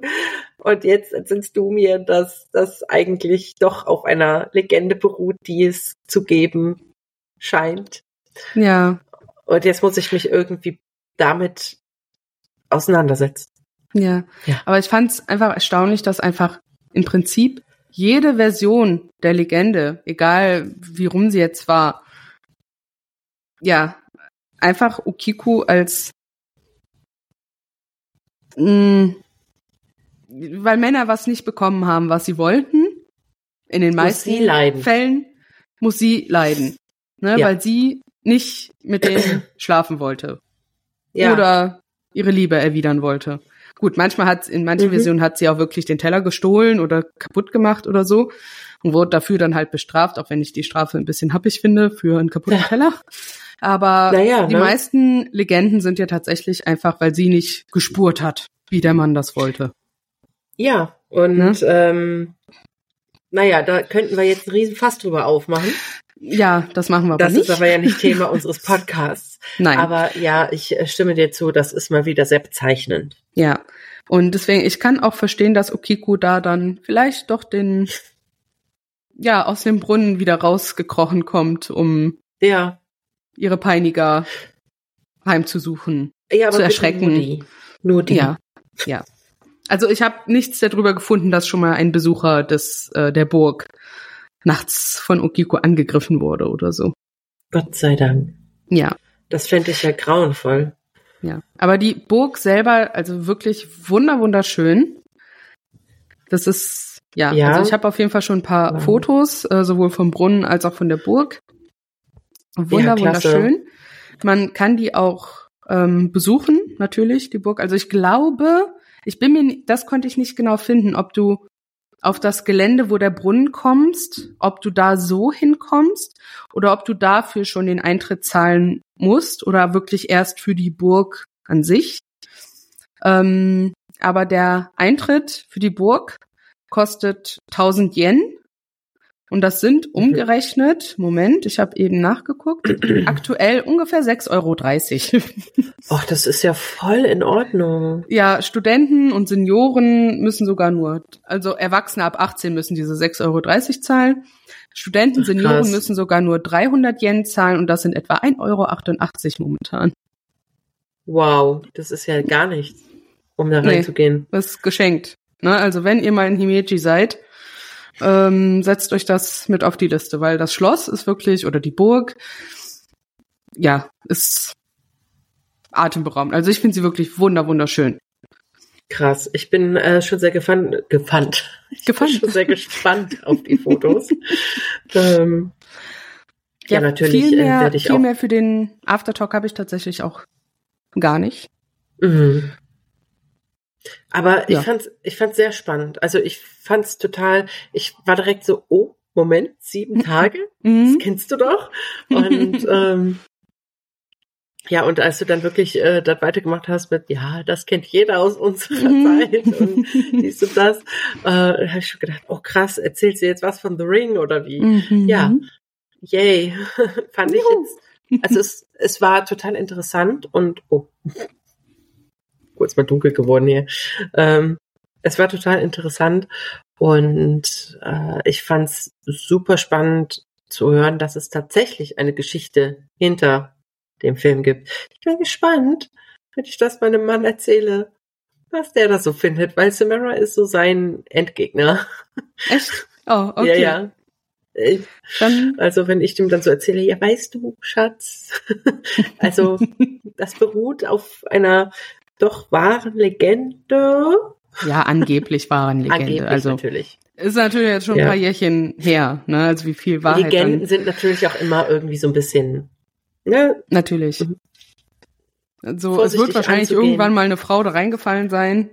Und jetzt erzählst du mir, dass das eigentlich doch auf einer Legende beruht, die es zu geben scheint. Ja. Und jetzt muss ich mich irgendwie damit auseinandersetzen. Ja. ja. Aber ich fand es einfach erstaunlich, dass einfach im Prinzip jede Version der Legende, egal wie rum sie jetzt war, ja, einfach Ukiku als mh, mm, weil Männer was nicht bekommen haben, was sie wollten, in den meisten Fällen muss sie leiden. Ne, ja. Weil sie nicht mit denen schlafen wollte. Ja. Oder ihre Liebe erwidern wollte. Gut, manchmal hat in manchen mhm. Versionen hat sie auch wirklich den Teller gestohlen oder kaputt gemacht oder so und wurde dafür dann halt bestraft, auch wenn ich die Strafe ein bisschen happig finde für einen kaputten Teller. Aber naja, die ne? meisten Legenden sind ja tatsächlich einfach, weil sie nicht gespurt hat, wie der Mann das wollte. Ja, und ne? ähm, naja, da könnten wir jetzt einen riesen Fass drüber aufmachen. Ja, das machen wir aber das nicht. Das ist aber ja nicht Thema unseres Podcasts. Nein. Aber ja, ich äh, stimme dir zu, das ist mal wieder sehr bezeichnend. Ja. Und deswegen, ich kann auch verstehen, dass Okiku da dann vielleicht doch den, ja, aus dem Brunnen wieder rausgekrochen kommt, um ja. ihre Peiniger heimzusuchen, ja, aber zu erschrecken. Nur die. Nur die. Ja, ja. Also ich habe nichts darüber gefunden, dass schon mal ein Besucher des äh, der Burg nachts von Okiko angegriffen wurde oder so. Gott sei Dank. Ja. Das fände ich ja grauenvoll. Ja. Aber die Burg selber, also wirklich wunder wunderschön. Das ist, ja, ja. also ich habe auf jeden Fall schon ein paar ja. Fotos, äh, sowohl vom Brunnen als auch von der Burg. Wunder, ja, wunderschön. Man kann die auch ähm, besuchen, natürlich, die Burg. Also ich glaube, ich bin mir, das konnte ich nicht genau finden, ob du auf das Gelände, wo der Brunnen kommst, ob du da so hinkommst oder ob du dafür schon den Eintritt zahlen musst oder wirklich erst für die Burg an sich. Ähm, aber der Eintritt für die Burg kostet 1000 Yen und das sind umgerechnet, Moment, ich habe eben nachgeguckt, aktuell ungefähr 6,30 Euro. Ach, das ist ja voll in Ordnung. Ja, Studenten und Senioren müssen sogar nur, also Erwachsene ab 18 müssen diese 6,30 Euro zahlen. Studenten, Senioren Krass. müssen sogar nur 300 Yen zahlen und das sind etwa 1,88 Euro momentan. Wow, das ist ja gar nichts, um da reinzugehen. Nee, das ist geschenkt. Ne? Also wenn ihr mal in Himeji seid, ähm, setzt euch das mit auf die Liste, weil das Schloss ist wirklich, oder die Burg, ja, ist atemberaubend. Also ich finde sie wirklich wunder, wunderschön. Krass. Ich bin äh, schon sehr gefannt, gefannt. Ich bin schon sehr gespannt auf die Fotos. ähm, ja, ja, natürlich viel mehr, äh, werde ich viel auch. mehr für den Aftertalk habe ich tatsächlich auch gar nicht. Mhm. Aber ja. ich fand's, ich fand's sehr spannend. Also ich fand's total, ich war direkt so, oh, Moment, sieben mhm. Tage? Mhm. Das kennst du doch. Und ähm, ja, und als du dann wirklich äh, das weitergemacht hast mit, ja, das kennt jeder aus unserer mhm. Zeit und siehst du das, äh, habe ich schon gedacht, oh krass, erzählst du jetzt was von The Ring oder wie? Mhm. Ja, yay, fand ich jetzt Also es, es war total interessant und oh, kurz mal dunkel geworden hier. Ähm, es war total interessant und äh, ich fand es super spannend zu hören, dass es tatsächlich eine Geschichte hinter dem Film gibt. Ich bin gespannt, wenn ich das meinem Mann erzähle, was der da so findet, weil Samara ist so sein Endgegner. Echt? Oh, okay. Ja, ja. Ich, dann, also wenn ich dem dann so erzähle, ja weißt du, Schatz, also das beruht auf einer doch wahren Legende. Ja, angeblich wahren Legende. Angeblich also natürlich. Ist natürlich jetzt schon ein paar Jährchen her, ne? Also wie viel Wahrheit. Legenden dann... sind natürlich auch immer irgendwie so ein bisschen. Ne? Natürlich. Mhm. So, es wird wahrscheinlich anzugehen. irgendwann mal eine Frau da reingefallen sein.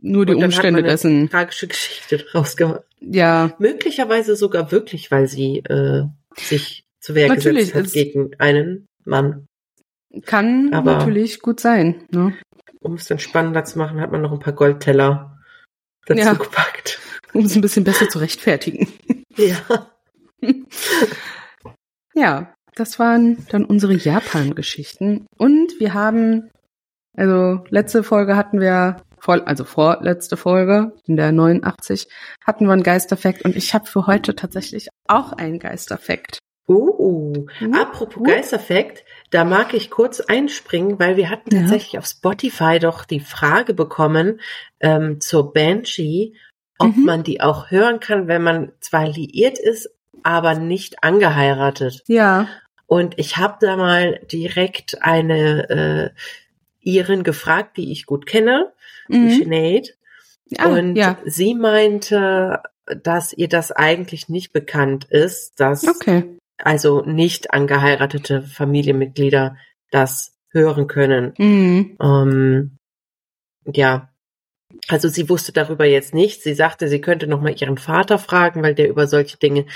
Nur die Umstände dessen. Tragische Geschichte draus gemacht. Ja. Möglicherweise sogar wirklich, weil sie äh, sich zu Wehr natürlich, gesetzt hat gegen einen Mann. Kann Aber natürlich gut sein. Ne? Um es dann spannender zu machen, hat man noch ein paar Goldteller dazu ja. gepackt. Um es ein bisschen besser zu rechtfertigen. Ja. ja, das waren dann unsere Japan-Geschichten. Und wir haben, also letzte Folge hatten wir, also vorletzte Folge, in der 89, hatten wir einen Geisterfakt und ich habe für heute tatsächlich auch einen Geisterfakt. Uh, uh, apropos uh. Geisterfakt, da mag ich kurz einspringen, weil wir hatten ja. tatsächlich auf Spotify doch die Frage bekommen ähm, zur Banshee, ob mhm. man die auch hören kann, wenn man zwar liiert ist, aber nicht angeheiratet. Ja. Und ich habe da mal direkt eine äh, Irin gefragt, die ich gut kenne, mhm. die Sinead. Ah, und ja. sie meinte, dass ihr das eigentlich nicht bekannt ist, dass okay. Also nicht angeheiratete Familienmitglieder das hören können. Mhm. Ähm, ja, also sie wusste darüber jetzt nicht. Sie sagte, sie könnte noch mal ihren Vater fragen, weil der über solche Dinge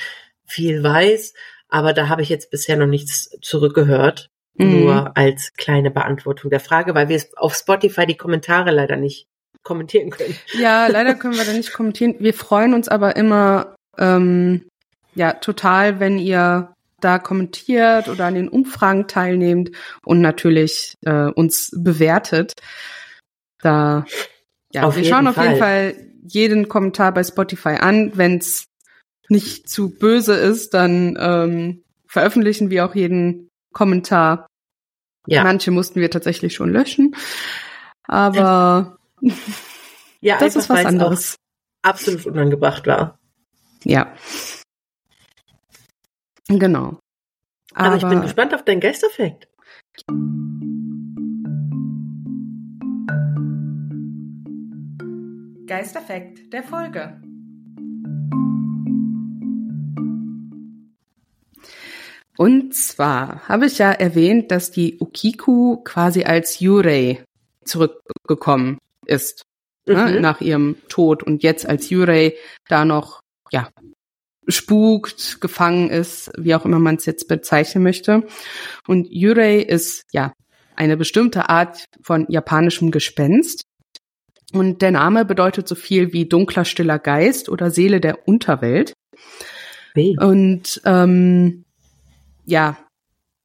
viel weiß. Aber da habe ich jetzt bisher noch nichts zurückgehört. Mhm. Nur als kleine Beantwortung der Frage, weil wir auf Spotify die Kommentare leider nicht kommentieren können. Ja, leider können wir da nicht kommentieren. Wir freuen uns aber immer ähm, ja total, wenn ihr da kommentiert oder an den Umfragen teilnehmt und natürlich äh, uns bewertet. Da ja, auf wir schauen auf jeden Fall jeden Kommentar bei Spotify an. Wenn es nicht zu böse ist, dann ähm, veröffentlichen wir auch jeden Kommentar. Ja. Manche mussten wir tatsächlich schon löschen. Aber ja, das ist was anderes. Absolut unangebracht war. Ja. Genau. Aber, Aber ich bin gespannt auf deinen Geisterfekt. Geisterfekt der Folge. Und zwar habe ich ja erwähnt, dass die Ukiku quasi als Yurei zurückgekommen ist ne, mhm. ne, nach ihrem Tod und jetzt als Yurei da noch ja spukt, gefangen ist, wie auch immer man es jetzt bezeichnen möchte. Und Yurei ist ja eine bestimmte Art von japanischem Gespenst. Und der Name bedeutet so viel wie dunkler, stiller Geist oder Seele der Unterwelt. Hey. Und ähm, ja,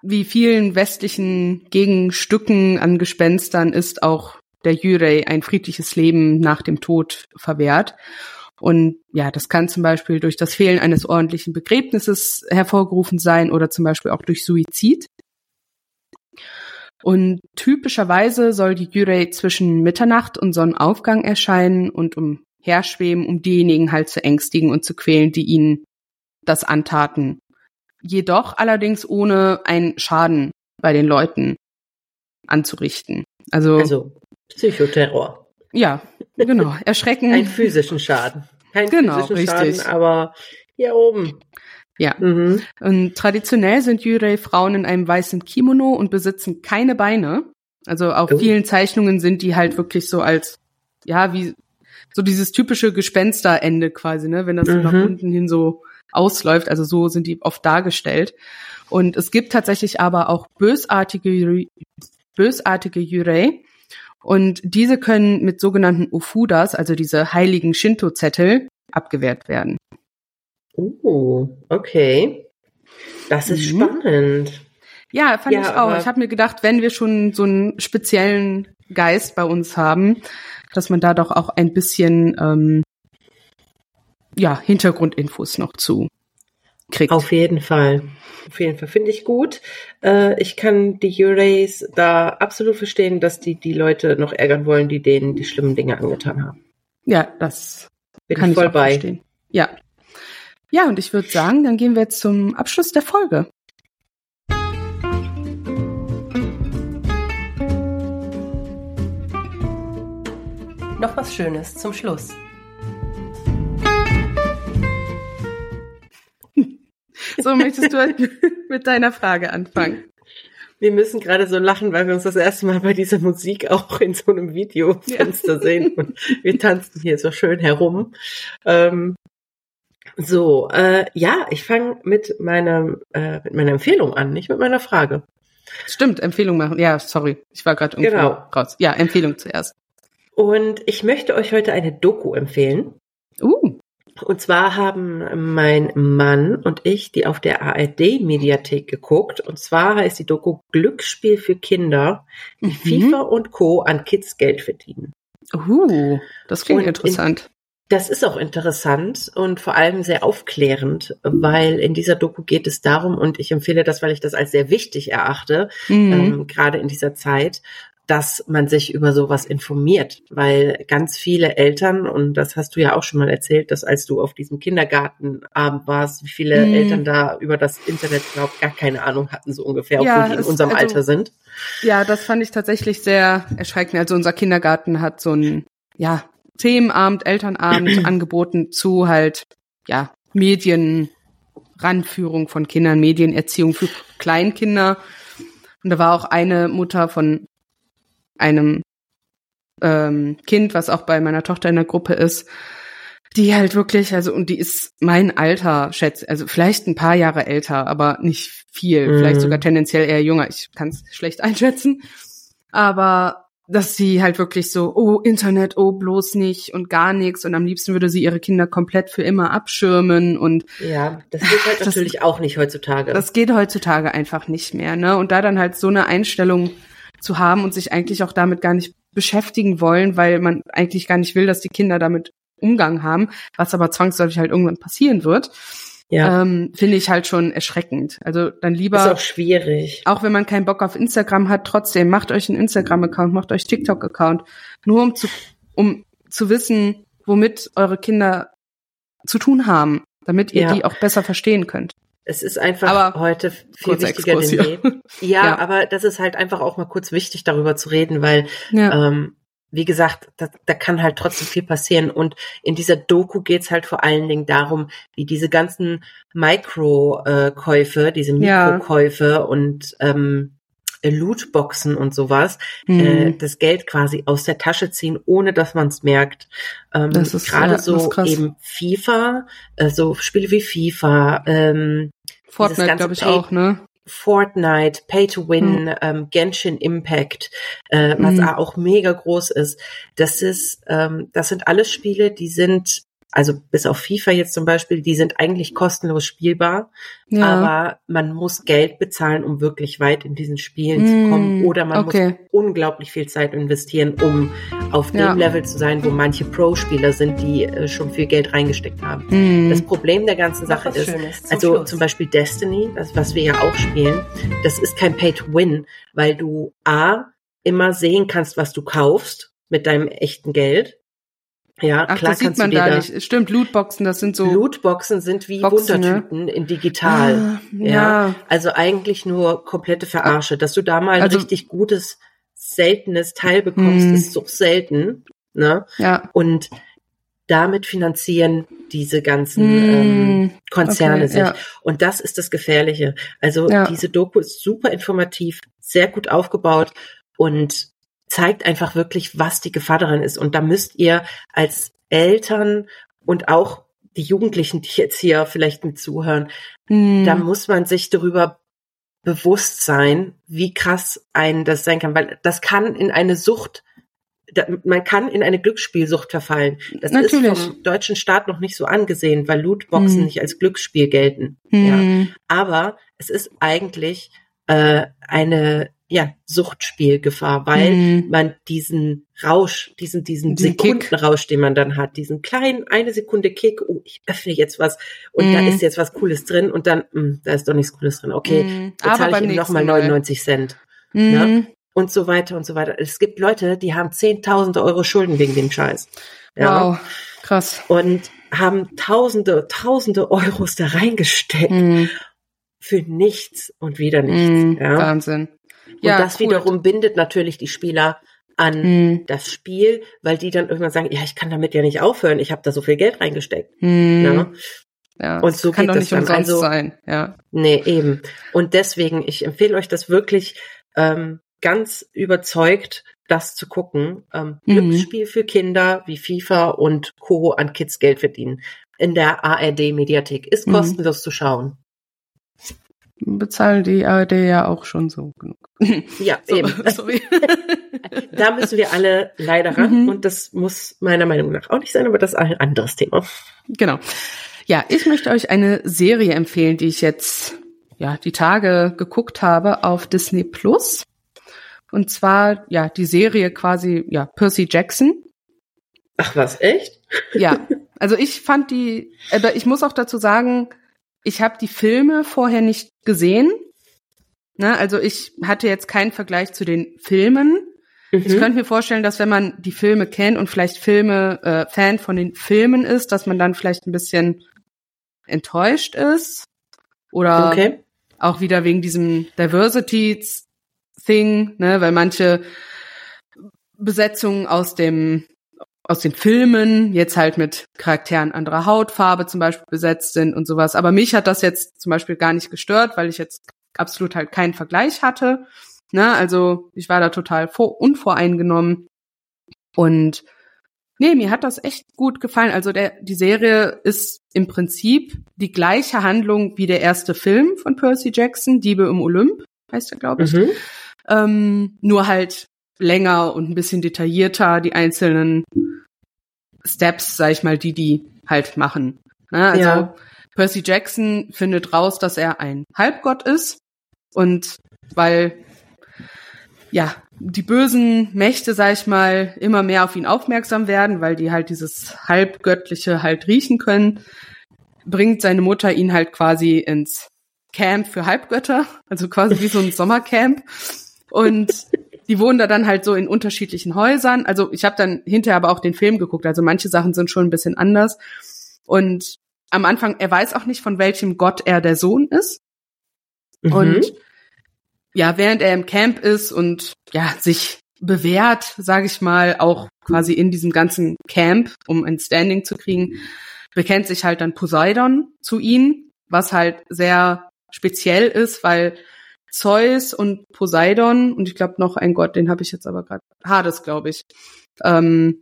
wie vielen westlichen Gegenstücken an Gespenstern ist auch der Jürei ein friedliches Leben nach dem Tod verwehrt. Und ja, das kann zum Beispiel durch das Fehlen eines ordentlichen Begräbnisses hervorgerufen sein oder zum Beispiel auch durch Suizid. Und typischerweise soll die Jürei zwischen Mitternacht und Sonnenaufgang erscheinen und umherschweben, um diejenigen halt zu ängstigen und zu quälen, die ihnen das antaten jedoch allerdings ohne einen Schaden bei den Leuten anzurichten. Also, also Psychoterror. Ja, genau. Erschrecken. Einen physischen Schaden. Kein genau, physischen richtig. Schaden, aber hier oben. Ja. Mhm. Und traditionell sind Yurei Frauen in einem weißen Kimono und besitzen keine Beine. Also auf oh. vielen Zeichnungen sind die halt wirklich so als, ja, wie so dieses typische Gespensterende quasi, ne, wenn das mhm. nach unten hin so ausläuft. Also so sind die oft dargestellt. Und es gibt tatsächlich aber auch bösartige, bösartige Yurei. Und diese können mit sogenannten Ufudas, also diese heiligen Shinto-Zettel, abgewehrt werden. Oh, okay. Das ist mhm. spannend. Ja, fand Ja, ich auch. Ich habe mir gedacht, wenn wir schon so einen speziellen Geist bei uns haben, dass man da doch auch ein bisschen ähm, ja, Hintergrundinfos noch zu kriegt. Auf jeden Fall. Auf jeden Fall finde ich gut. Äh, ich kann die Eurays da absolut verstehen, dass die die Leute noch ärgern wollen, die denen die schlimmen Dinge angetan haben. Ja, das Bin kann ich voll auch bei. verstehen. Ja. Ja, und ich würde sagen, dann gehen wir jetzt zum Abschluss der Folge. Noch was Schönes zum Schluss. So möchtest du halt mit deiner Frage anfangen. Wir müssen gerade so lachen, weil wir uns das erste Mal bei dieser Musik auch in so einem Videofenster sehen und wir tanzen hier so schön herum. Ähm, so, äh, ja, ich fange mit meinem äh, mit meiner Empfehlung an, nicht mit meiner Frage. Stimmt, Empfehlung machen. Ja, sorry, ich war gerade irgendwo Genau. raus. Ja, Empfehlung zuerst. Und ich möchte euch heute eine Doku empfehlen. Uh, Und zwar haben mein Mann und ich die auf der ARD-Mediathek geguckt. Und zwar heißt die Doku Glücksspiel für Kinder, wie Mhm. FIFA und Co. an Kids Geld verdienen. uh, das klingt Und in- interessant. Das ist auch interessant und vor allem sehr aufklärend, weil in dieser Doku geht es darum, und ich empfehle das, weil ich das als sehr wichtig erachte, Mhm. ähm, gerade in dieser Zeit, dass man sich über sowas informiert, weil ganz viele Eltern, und das hast du ja auch schon mal erzählt, dass als du auf diesem Kindergartenabend warst, wie viele Mhm. Eltern da über das Internet überhaupt gar keine Ahnung hatten, so ungefähr, obwohl Ja, die in unserem also- Alter sind. Ja, das fand ich tatsächlich sehr erschreckend. Also unser Kindergarten hat so ein, ja, Themenabend, Elternabend angeboten zu halt, ja, Medien, Ranführung von Kindern, Medienerziehung für Kleinkinder. Und da war auch eine Mutter von einem ähm, Kind, was auch bei meiner Tochter in der Gruppe ist, die halt wirklich, also, und die ist mein Alter, schätze, also vielleicht ein paar Jahre älter, aber nicht viel, Mhm. vielleicht sogar tendenziell eher jünger. Ich kann es schlecht einschätzen. Aber dass sie halt wirklich so, oh, Internet, oh, bloß nicht und gar nichts. Und am liebsten würde sie ihre Kinder komplett für immer abschirmen. Und Ja, das geht halt Das- natürlich auch nicht heutzutage. das geht heutzutage einfach nicht mehr, ne? Und da dann halt so eine Einstellung zu haben und sich eigentlich auch damit gar nicht beschäftigen wollen, weil man eigentlich gar nicht will, dass die Kinder damit Umgang haben, was aber zwangsläufig halt irgendwann passieren wird, ja, ähm, finde ich halt schon erschreckend. Also dann ist lieber, auch schwierig. auch wenn man keinen Bock auf Instagram hat, trotzdem macht euch einen Instagram-Account, macht euch TikTok-Account, nur um zu, um zu wissen, womit eure Kinder zu tun haben, damit ihr Ja. die auch besser verstehen könnt. Es ist einfach Aber heute viel wichtiger Exkurs denn je. Ja, Ja. aber das ist halt einfach auch mal kurz wichtig, darüber zu reden, weil, Ja. ähm, wie gesagt, da, da kann halt trotzdem viel passieren. Und in dieser Doku geht's halt vor allen Dingen darum, wie diese ganzen Mikrokäufe, diese Ja. Mikrokäufe und ähm, Lootboxen und sowas, Mhm. äh, das Geld quasi aus der Tasche ziehen, ohne dass man es merkt. Ähm, Das ist, gerade ja, so eben FIFA, äh, so Spiele wie FIFA, ähm, Fortnite, glaube ich, Pay- auch, ne? Fortnite, Pay to Win, ähm, Genshin Impact, äh, was Mhm. auch mega groß ist. Das ist, ähm, das sind alles Spiele, die sind, also bis auf FIFA jetzt zum Beispiel, die sind eigentlich kostenlos spielbar, Ja. aber man muss Geld bezahlen, um wirklich weit in diesen Spielen zu kommen, Mm, oder man okay. muss unglaublich viel Zeit investieren, um auf Ja. dem Level zu sein, wo manche Pro-Spieler sind, die äh, schon viel Geld reingesteckt haben. Hm. Das Problem der ganzen Sache ist, zum also Schluss. zum Beispiel Destiny, das, was wir ja auch spielen, das ist kein Pay-to-Win, weil du A, immer sehen kannst, was du kaufst mit deinem echten Geld. Ja, Ach, klar das sieht kannst man da da, nicht. Stimmt, Lootboxen, das sind so. Lootboxen sind wie Boxen, ne? Wundertüten in digital. Ah, ja. Also eigentlich nur komplette Verarsche. Dass du da mal Also- richtig gutes, seltenes Teil bekommst, Hm. ist so selten. Ne? Ja. Und damit finanzieren diese ganzen Hm. ähm, Konzerne Okay, sich. ja. Und das ist das Gefährliche. Also Ja. diese Doku ist super informativ, sehr gut aufgebaut und zeigt einfach wirklich, was die Gefahr daran ist. Und da müsst ihr als Eltern und auch die Jugendlichen, die jetzt hier vielleicht mit zuhören, Hm. da muss man sich darüber bewusst sein, wie krass ein das sein kann, weil das kann in eine Sucht, man kann in eine Glücksspielsucht verfallen. Das Natürlich. ist vom deutschen Staat noch nicht so angesehen, weil Lootboxen Hm. nicht als Glücksspiel gelten. Hm. Ja. Aber es ist eigentlich äh, eine ja, Suchtspielgefahr, weil Mhm. man diesen Rausch, diesen, diesen Diesen Kick. Sekundenrausch, den man dann hat, diesen kleinen, eine Sekunde Kick, oh, ich öffne jetzt was und da Mhm. ist jetzt was Cooles drin und dann, mh, da ist doch nichts Cooles drin, okay, Mhm. Bezahle ich ihm nochmal Mal. 99 Cent Mhm. Ja. und so weiter und so weiter. Es gibt Leute, die haben zehntausende Euro Schulden wegen dem Scheiß. Ja. Wow, krass. Und haben tausende, tausende Euros da reingesteckt Mhm. für nichts und wieder nichts. Mhm. Ja. Wahnsinn. Und das cool. wiederum bindet natürlich die Spieler an Mhm. das Spiel, weil die dann irgendwann sagen, ja, ich kann damit ja nicht aufhören, ich habe da so viel Geld reingesteckt. Mhm. Ja. Ja, Und so kann geht doch nicht dann. umsonst Also- sein. Ja. Nee, eben. Und deswegen, ich empfehle euch das wirklich ähm, ganz überzeugt, das zu gucken. Ähm, Mhm. Glücksspiel für Kinder wie FIFA und Co. an Kids Geld verdienen. In der ARD-Mediathek. Ist Mhm. kostenlos zu schauen. Bezahlen die ARD ja auch schon so genug. Ja, So, eben. sorry. Da müssen wir alle leider ran. Mhm. Und das muss meiner Meinung nach auch nicht sein, aber das ist ein anderes Thema. Genau. Ja, ich möchte euch eine Serie empfehlen, die ich jetzt ja die Tage geguckt habe auf Disney Plus. Und zwar ja die Serie quasi ja Percy Jackson. Ach was, echt? Ja, also ich fand die, aber ich muss auch dazu sagen, ich habe die Filme vorher nicht gesehen. Ne, also ich hatte jetzt keinen Vergleich zu den Filmen. Ich Mhm. könnte mir vorstellen, dass wenn man die Filme kennt und vielleicht Filme äh, Fan von den Filmen ist, dass man dann vielleicht ein bisschen enttäuscht ist oder Okay. auch wieder wegen diesem Diversity Thing, ne, weil manche Besetzungen aus dem aus den Filmen jetzt halt mit Charakteren anderer Hautfarbe zum Beispiel besetzt sind und sowas. Aber mich hat das jetzt zum Beispiel gar nicht gestört, weil ich jetzt absolut halt keinen Vergleich hatte. Ne, also ich war da total vor, unvoreingenommen. Und nee, mir hat das echt gut gefallen. Also der, die Serie ist im Prinzip die gleiche Handlung wie der erste Film von Percy Jackson, Diebe im Olymp, heißt er, glaube ich. Mhm. Ähm, nur halt länger und ein bisschen detaillierter die einzelnen Steps, sag ich mal, die die halt machen. Ne? Also Ja. Percy Jackson findet raus, dass er ein Halbgott ist und weil ja die bösen Mächte, sag ich mal, immer mehr auf ihn aufmerksam werden, weil die halt dieses halbgöttliche halt riechen können, bringt seine Mutter ihn halt quasi ins Camp für Halbgötter, also quasi wie so ein Sommercamp. Und die wohnen da dann halt so in unterschiedlichen Häusern. Also ich habe dann hinterher aber auch den Film geguckt. Also manche Sachen sind schon ein bisschen anders. Und am Anfang, er weiß auch nicht, von welchem Gott er der Sohn ist. Mhm. Und ja, während er im Camp ist und ja, sich bewährt, sage ich mal, auch quasi in diesem ganzen Camp, um ein Standing zu kriegen, bekennt sich halt dann Poseidon zu ihm, was halt sehr speziell ist, weil Zeus und Poseidon und ich glaube noch ein Gott, den habe ich jetzt aber gerade, Hades, glaube ich. Ähm,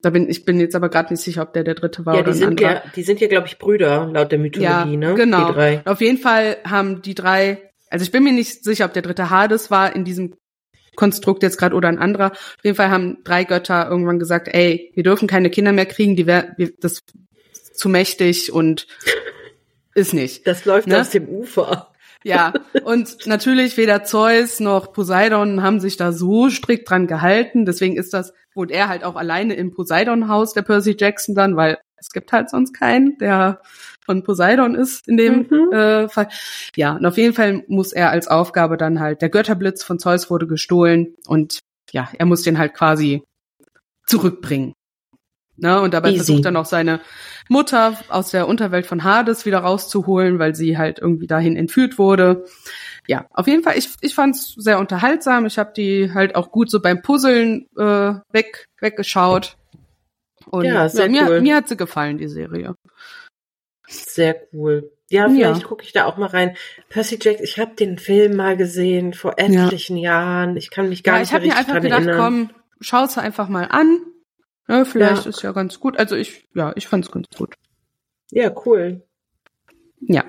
da bin ich bin jetzt aber gerade nicht sicher, ob der der dritte war ja, oder die sind ja, die sind ja, glaube ich, Brüder, laut der Mythologie, ne? Genau. Die drei. Auf jeden Fall haben die drei, also ich bin mir nicht sicher, ob der dritte Hades war in diesem Konstrukt jetzt gerade oder ein anderer. Auf jeden Fall haben drei Götter irgendwann gesagt, ey, wir dürfen keine Kinder mehr kriegen, die wär, das ist zu mächtig und ist nicht. Das läuft Ne? aus dem Ufer. Ja, und natürlich weder Zeus noch Poseidon haben sich da so strikt dran gehalten. Deswegen ist das, wohnt er halt auch alleine im Poseidon-Haus, der Percy Jackson dann, weil es gibt halt sonst keinen, der von Poseidon ist in dem Mhm. äh, Fall. Ja, und auf jeden Fall muss er als Aufgabe dann halt, der Götterblitz von Zeus wurde gestohlen und ja, er muss den halt quasi zurückbringen. Ne, und dabei Easy. versucht er noch seine Mutter aus der Unterwelt von Hades wieder rauszuholen, weil sie halt irgendwie dahin entführt wurde. Ja, auf jeden Fall, ich, ich fand es sehr unterhaltsam. Ich habe die halt auch gut so beim Puzzeln äh, weg, weggeschaut. Und Ja, sehr mir, cool. mir hat sie gefallen, die Serie. Sehr cool. Ja, Ja. vielleicht gucke ich da auch mal rein. Percy Jackson, ich habe den Film mal gesehen vor etlichen Jahren. Ich kann mich gar ja, nicht ich habe mehr mir richtig einfach dran gedacht, erinnern. komm, schau's einfach mal an. Ja, vielleicht Ja. ist ja ganz gut. Also ich, ja, ich fand's ganz gut. Ja, cool. Ja.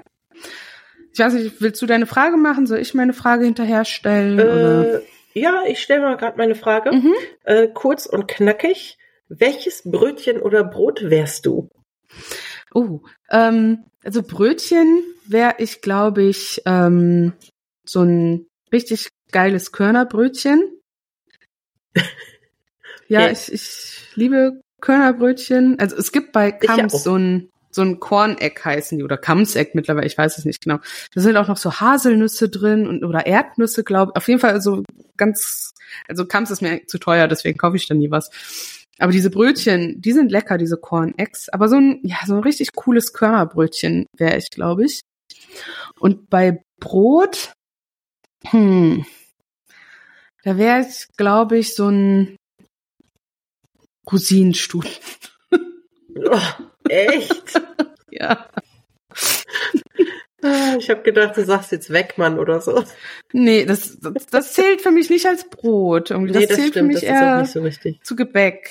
Ich weiß nicht, willst du deine Frage machen? Soll ich meine Frage hinterher stellen? oder? Äh, ja, ich stelle mal gerade meine Frage. Mhm. Äh, kurz und knackig. Welches Brötchen oder Brot wärst du? Oh, ähm, also Brötchen wäre ich, glaube ich, ähm, so ein richtig geiles Körnerbrötchen. ja, ich, ich liebe Körnerbrötchen. Also es gibt bei Kams so ein so ein Korneck heißen die oder Kamseck mittlerweile, ich weiß es nicht genau. Da sind auch noch so Haselnüsse drin und oder Erdnüsse, glaube ich. Auf jeden Fall so ganz, also Kams ist mir zu teuer, deswegen kaufe ich da nie was. Aber diese Brötchen, die sind lecker, diese Corn-Eggs. Aber so ein, ja, so ein richtig cooles Körnerbrötchen wäre ich, glaube ich. Und bei Brot, hm, da wäre ich, glaube ich, so ein Rosinenstuten. Oh, echt? Ja. Ah, Ich habe gedacht, du sagst jetzt Wegmann oder so. Nee, das, das, das zählt für mich nicht als Brot. Irgendwie. Das, nee, das zählt stimmt, für das mich ist auch eher nicht so richtig. zu Gebäck.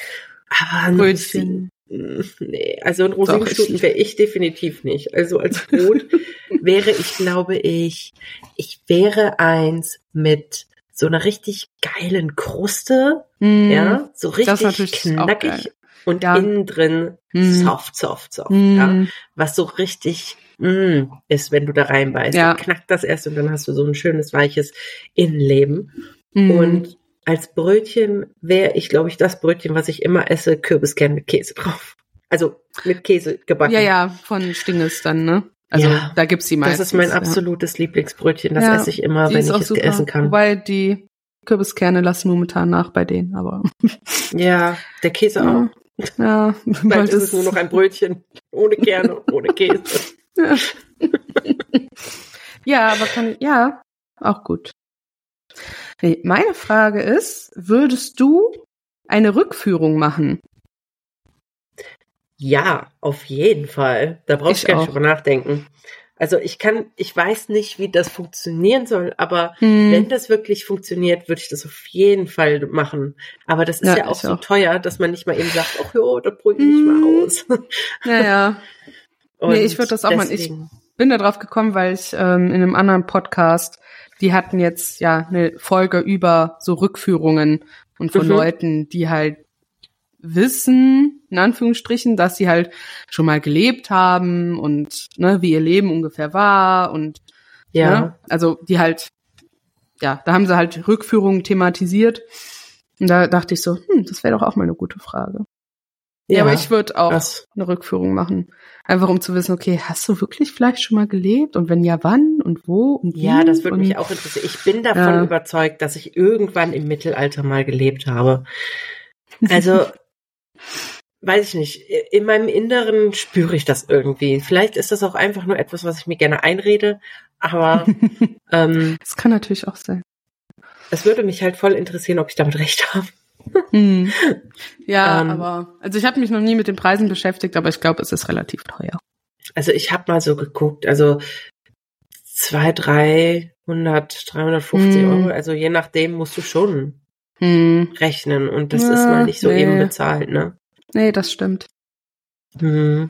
Aber Brötchen. Rosin- Nee, also ein Rosinenstuten wäre ich definitiv nicht. Also als Brot wäre ich, glaube ich, ich wäre eins mit so einer richtig geilen Kruste, Mm, ja, so richtig knackig und Ja. innen drin Mm. soft, soft, soft, mm, ja, was so richtig mm, ist, wenn du da reinbeißt. Ja. Knackt das erst und dann hast du so ein schönes weiches Innenleben. mm. Und als Brötchen wäre ich, glaube ich, das Brötchen, was ich immer esse, Kürbiskern mit Käse drauf. Also mit Käse gebacken. Ja, ja, von Stinges dann, ne? Also Ja. da gibt's die Das meistens. ist mein ja. absolutes Lieblingsbrötchen. Das Ja, esse ich immer, wenn ich es super. essen kann. Wobei die Kürbiskerne lassen momentan nach bei denen, aber ja, der Käse Ja. auch. ja, Bald ist es nur noch ein Brötchen ohne Kerne, ohne Käse. Ja. ja, aber kann ja auch gut. Meine Frage ist, würdest du eine Rückführung machen? Ja, auf jeden Fall. Da brauchst Ich du gar nicht drüber nachdenken. Also ich kann, ich weiß nicht, wie das funktionieren soll, aber Hm. wenn das wirklich funktioniert, würde ich das auf jeden Fall machen. Aber das ist Ja, ja, auch so auch. teuer, dass man nicht mal eben sagt, ach jo, das probiere ich Mhm. mal aus. Naja, Und Nee, ich würd das auch mal- ich- bin da drauf gekommen, weil ich ähm, in einem anderen Podcast, die hatten jetzt ja eine Folge über so Rückführungen und von Mhm. Leuten, die halt wissen, in Anführungsstrichen, dass sie halt schon mal gelebt haben und ne, wie ihr Leben ungefähr war und ja. Ne? Also die halt, ja, da haben sie halt Rückführungen thematisiert. Und da dachte ich so, hm, das wäre doch auch mal eine gute Frage. Ja, aber ich würde auch krass. eine Rückführung machen. Einfach um zu wissen, okay, hast du wirklich vielleicht schon mal gelebt? Und wenn ja, wann und wo und wie? Ja, das würde mich auch interessieren. Ich bin davon Ja. überzeugt, dass ich irgendwann im Mittelalter mal gelebt habe. Also, weiß ich nicht. In meinem Inneren spüre ich das irgendwie. Vielleicht ist das auch einfach nur etwas, was ich mir gerne einrede. Aber ähm, Das kann natürlich auch sein. es würde mich halt voll interessieren, ob ich damit recht habe. Hm. Ja, Ähm. aber, also ich habe mich noch nie mit den Preisen beschäftigt, aber ich glaube, es ist relativ teuer. Also ich habe mal so geguckt, also zwei, 300, 350 Hm. Euro, also je nachdem musst du schon Hm. rechnen und das Ja, ist mal nicht so nee. eben bezahlt, ne? Nee, das stimmt. Hm,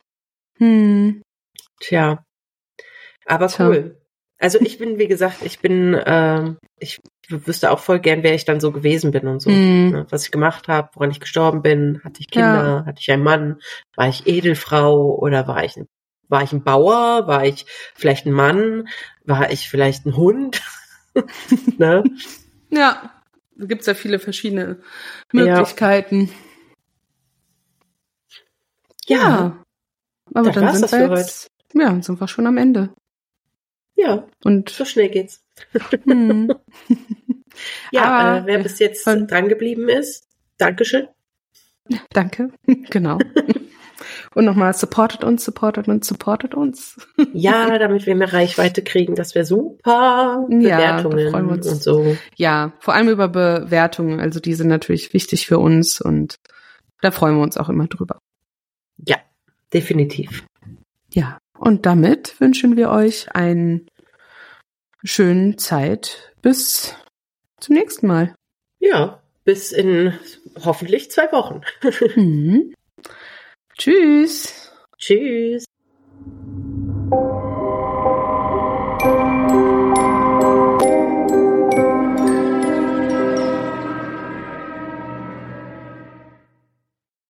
Hm. tja. Aber Tja. cool. Also ich bin, wie gesagt, ich bin, ähm, ich wüsste auch voll gern, wer ich dann so gewesen bin und so. Hm. Ne? Was ich gemacht habe, woran ich gestorben bin, hatte ich Kinder, hatte ich einen Mann, war ich Edelfrau oder war ich, war ich ein Bauer, war ich vielleicht ein Mann, war ich vielleicht ein Hund? ne? Ja, da gibt's ja viele verschiedene Möglichkeiten. Ja. Aber Das dann sind das wir jetzt, ja, dann sind wir schon am Ende. Ja, Und so schnell geht's. hm, Ja, Aber äh, wer bis jetzt wollen- dran geblieben ist, Dankeschön. danke. genau. Und nochmal, supportet uns, supportet uns, supportet uns. Ja, damit wir mehr Reichweite kriegen, das wäre super. Ja, Bewertungen uns. und so. Ja, vor allem über Bewertungen. Also die sind natürlich wichtig für uns und da freuen wir uns auch immer drüber. Ja, definitiv. Ja, und damit wünschen wir euch einen schönen Zeit bis zum nächsten Mal. Ja, bis in hoffentlich zwei Wochen. Mhm. Tschüss. Tschüss.